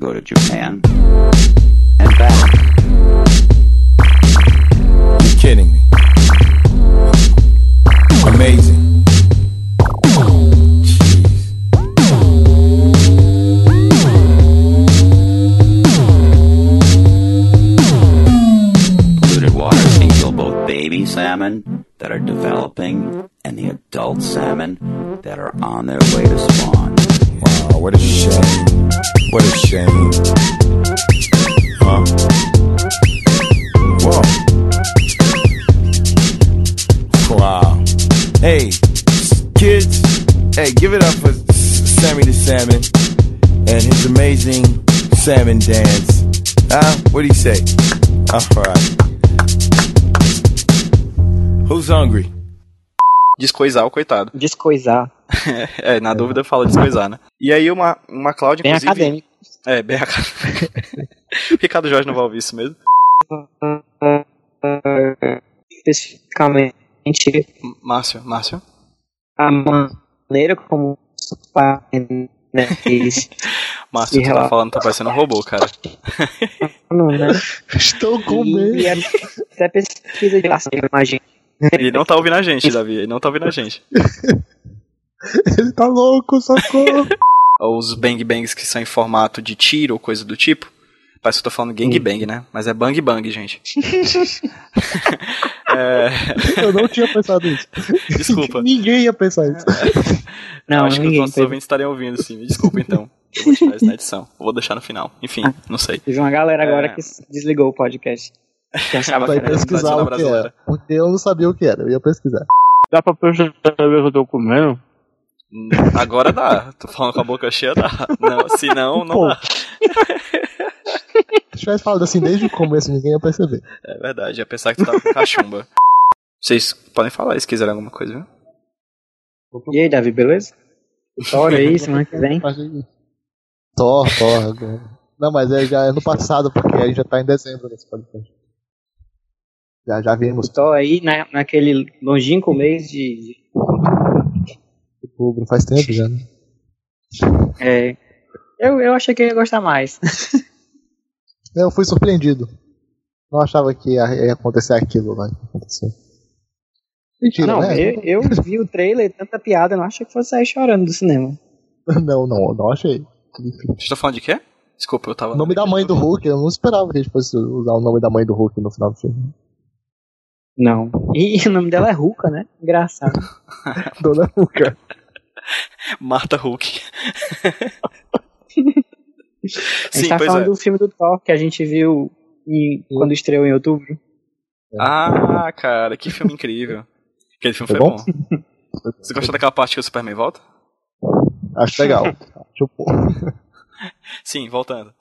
Go to Japan and back? You kidding me? Amazing. Polluted waters can kill both baby salmon that are developing and the adult salmon that are on their way to spawn. Wow, what a shame. What a shame. Huh? Whoa. Wow. Hey, kids, hey, give it up for Sammy the Salmon and his amazing salmon dance. Huh? What do you say? All right. Who's hungry? Descoisar o coitado. Descoisar. É, na dúvida fala descoisar, né? E aí uma, uma Cláudia, Bem inclusive... acadêmico. É, bem acadêmico. Ricardo Jorge não vai ouvir isso mesmo. Especificamente Márcio, Márcio? a maneira como os pais né, eles Márcio, tu tá falando, tá parecendo um robô, cara. não, né? Estou com E, medo. e a- até pesquisa de classe, eu imagino. Ele não tá ouvindo a gente, Davi. Ele não tá ouvindo a gente. Ele tá louco, socorro. Os bang bangs que são em formato de tiro ou coisa do tipo. Parece que eu tô falando gang bang, né? Mas é bang bang, gente. é, Eu não tinha pensado nisso. desculpa. Ninguém ia pensar isso. Não, acho que os ninguém. nossos Teve, ouvintes estariam ouvindo, sim. Me desculpa, então. Eu vou tirar isso na edição. Eu vou deixar no final. Enfim, não sei. teve uma galera agora É. que desligou o podcast. Que achava que era pesquisar o que era. Porque eu não sabia o que era. Eu ia pesquisar. Dá pra perceber que eu tô comendo? Agora dá. Tô falando com a boca cheia, dá. Não, se não, não Pô. dá. Se tivesse falado assim desde o começo, ninguém ia perceber. É verdade. Ia pensar que tu tava com cachumba. Vocês podem falar se quiserem alguma coisa, viu? E aí, Davi, beleza? Bora aí, semana que vem. Thor, Thor. agora. Não, mas é já é no passado, porque a gente já tá em dezembro nesse podcast. Já, já vimos. Estou aí na, naquele longínquo mês de. Outubro, faz tempo já, né? é, eu, eu achei que ia gostar mais. Eu fui surpreendido. Não achava que ia, ia acontecer aquilo lá que aconteceu. Mentira, não, né? eu, eu vi o trailer, tanta piada, não achei que fosse sair chorando do cinema. Não, não, não achei. Vocês estão falando de quê? Desculpa, eu tava. O nome da mãe do Hulk, eu não esperava que a gente fosse usar o nome da mãe do Hulk no final do filme. Não. E o nome dela é Ruka, né? Engraçado. Dona Hulk. Marta Hulk. A gente Sim, tá pois falando é. do filme do Thor que a gente viu em- quando estreou em outubro. Ah, cara, que filme incrível. Aquele filme foi, Foi bom. bom? Você gostou daquela parte que o Superman volta? Acho legal. Acho bom. Sim, voltando.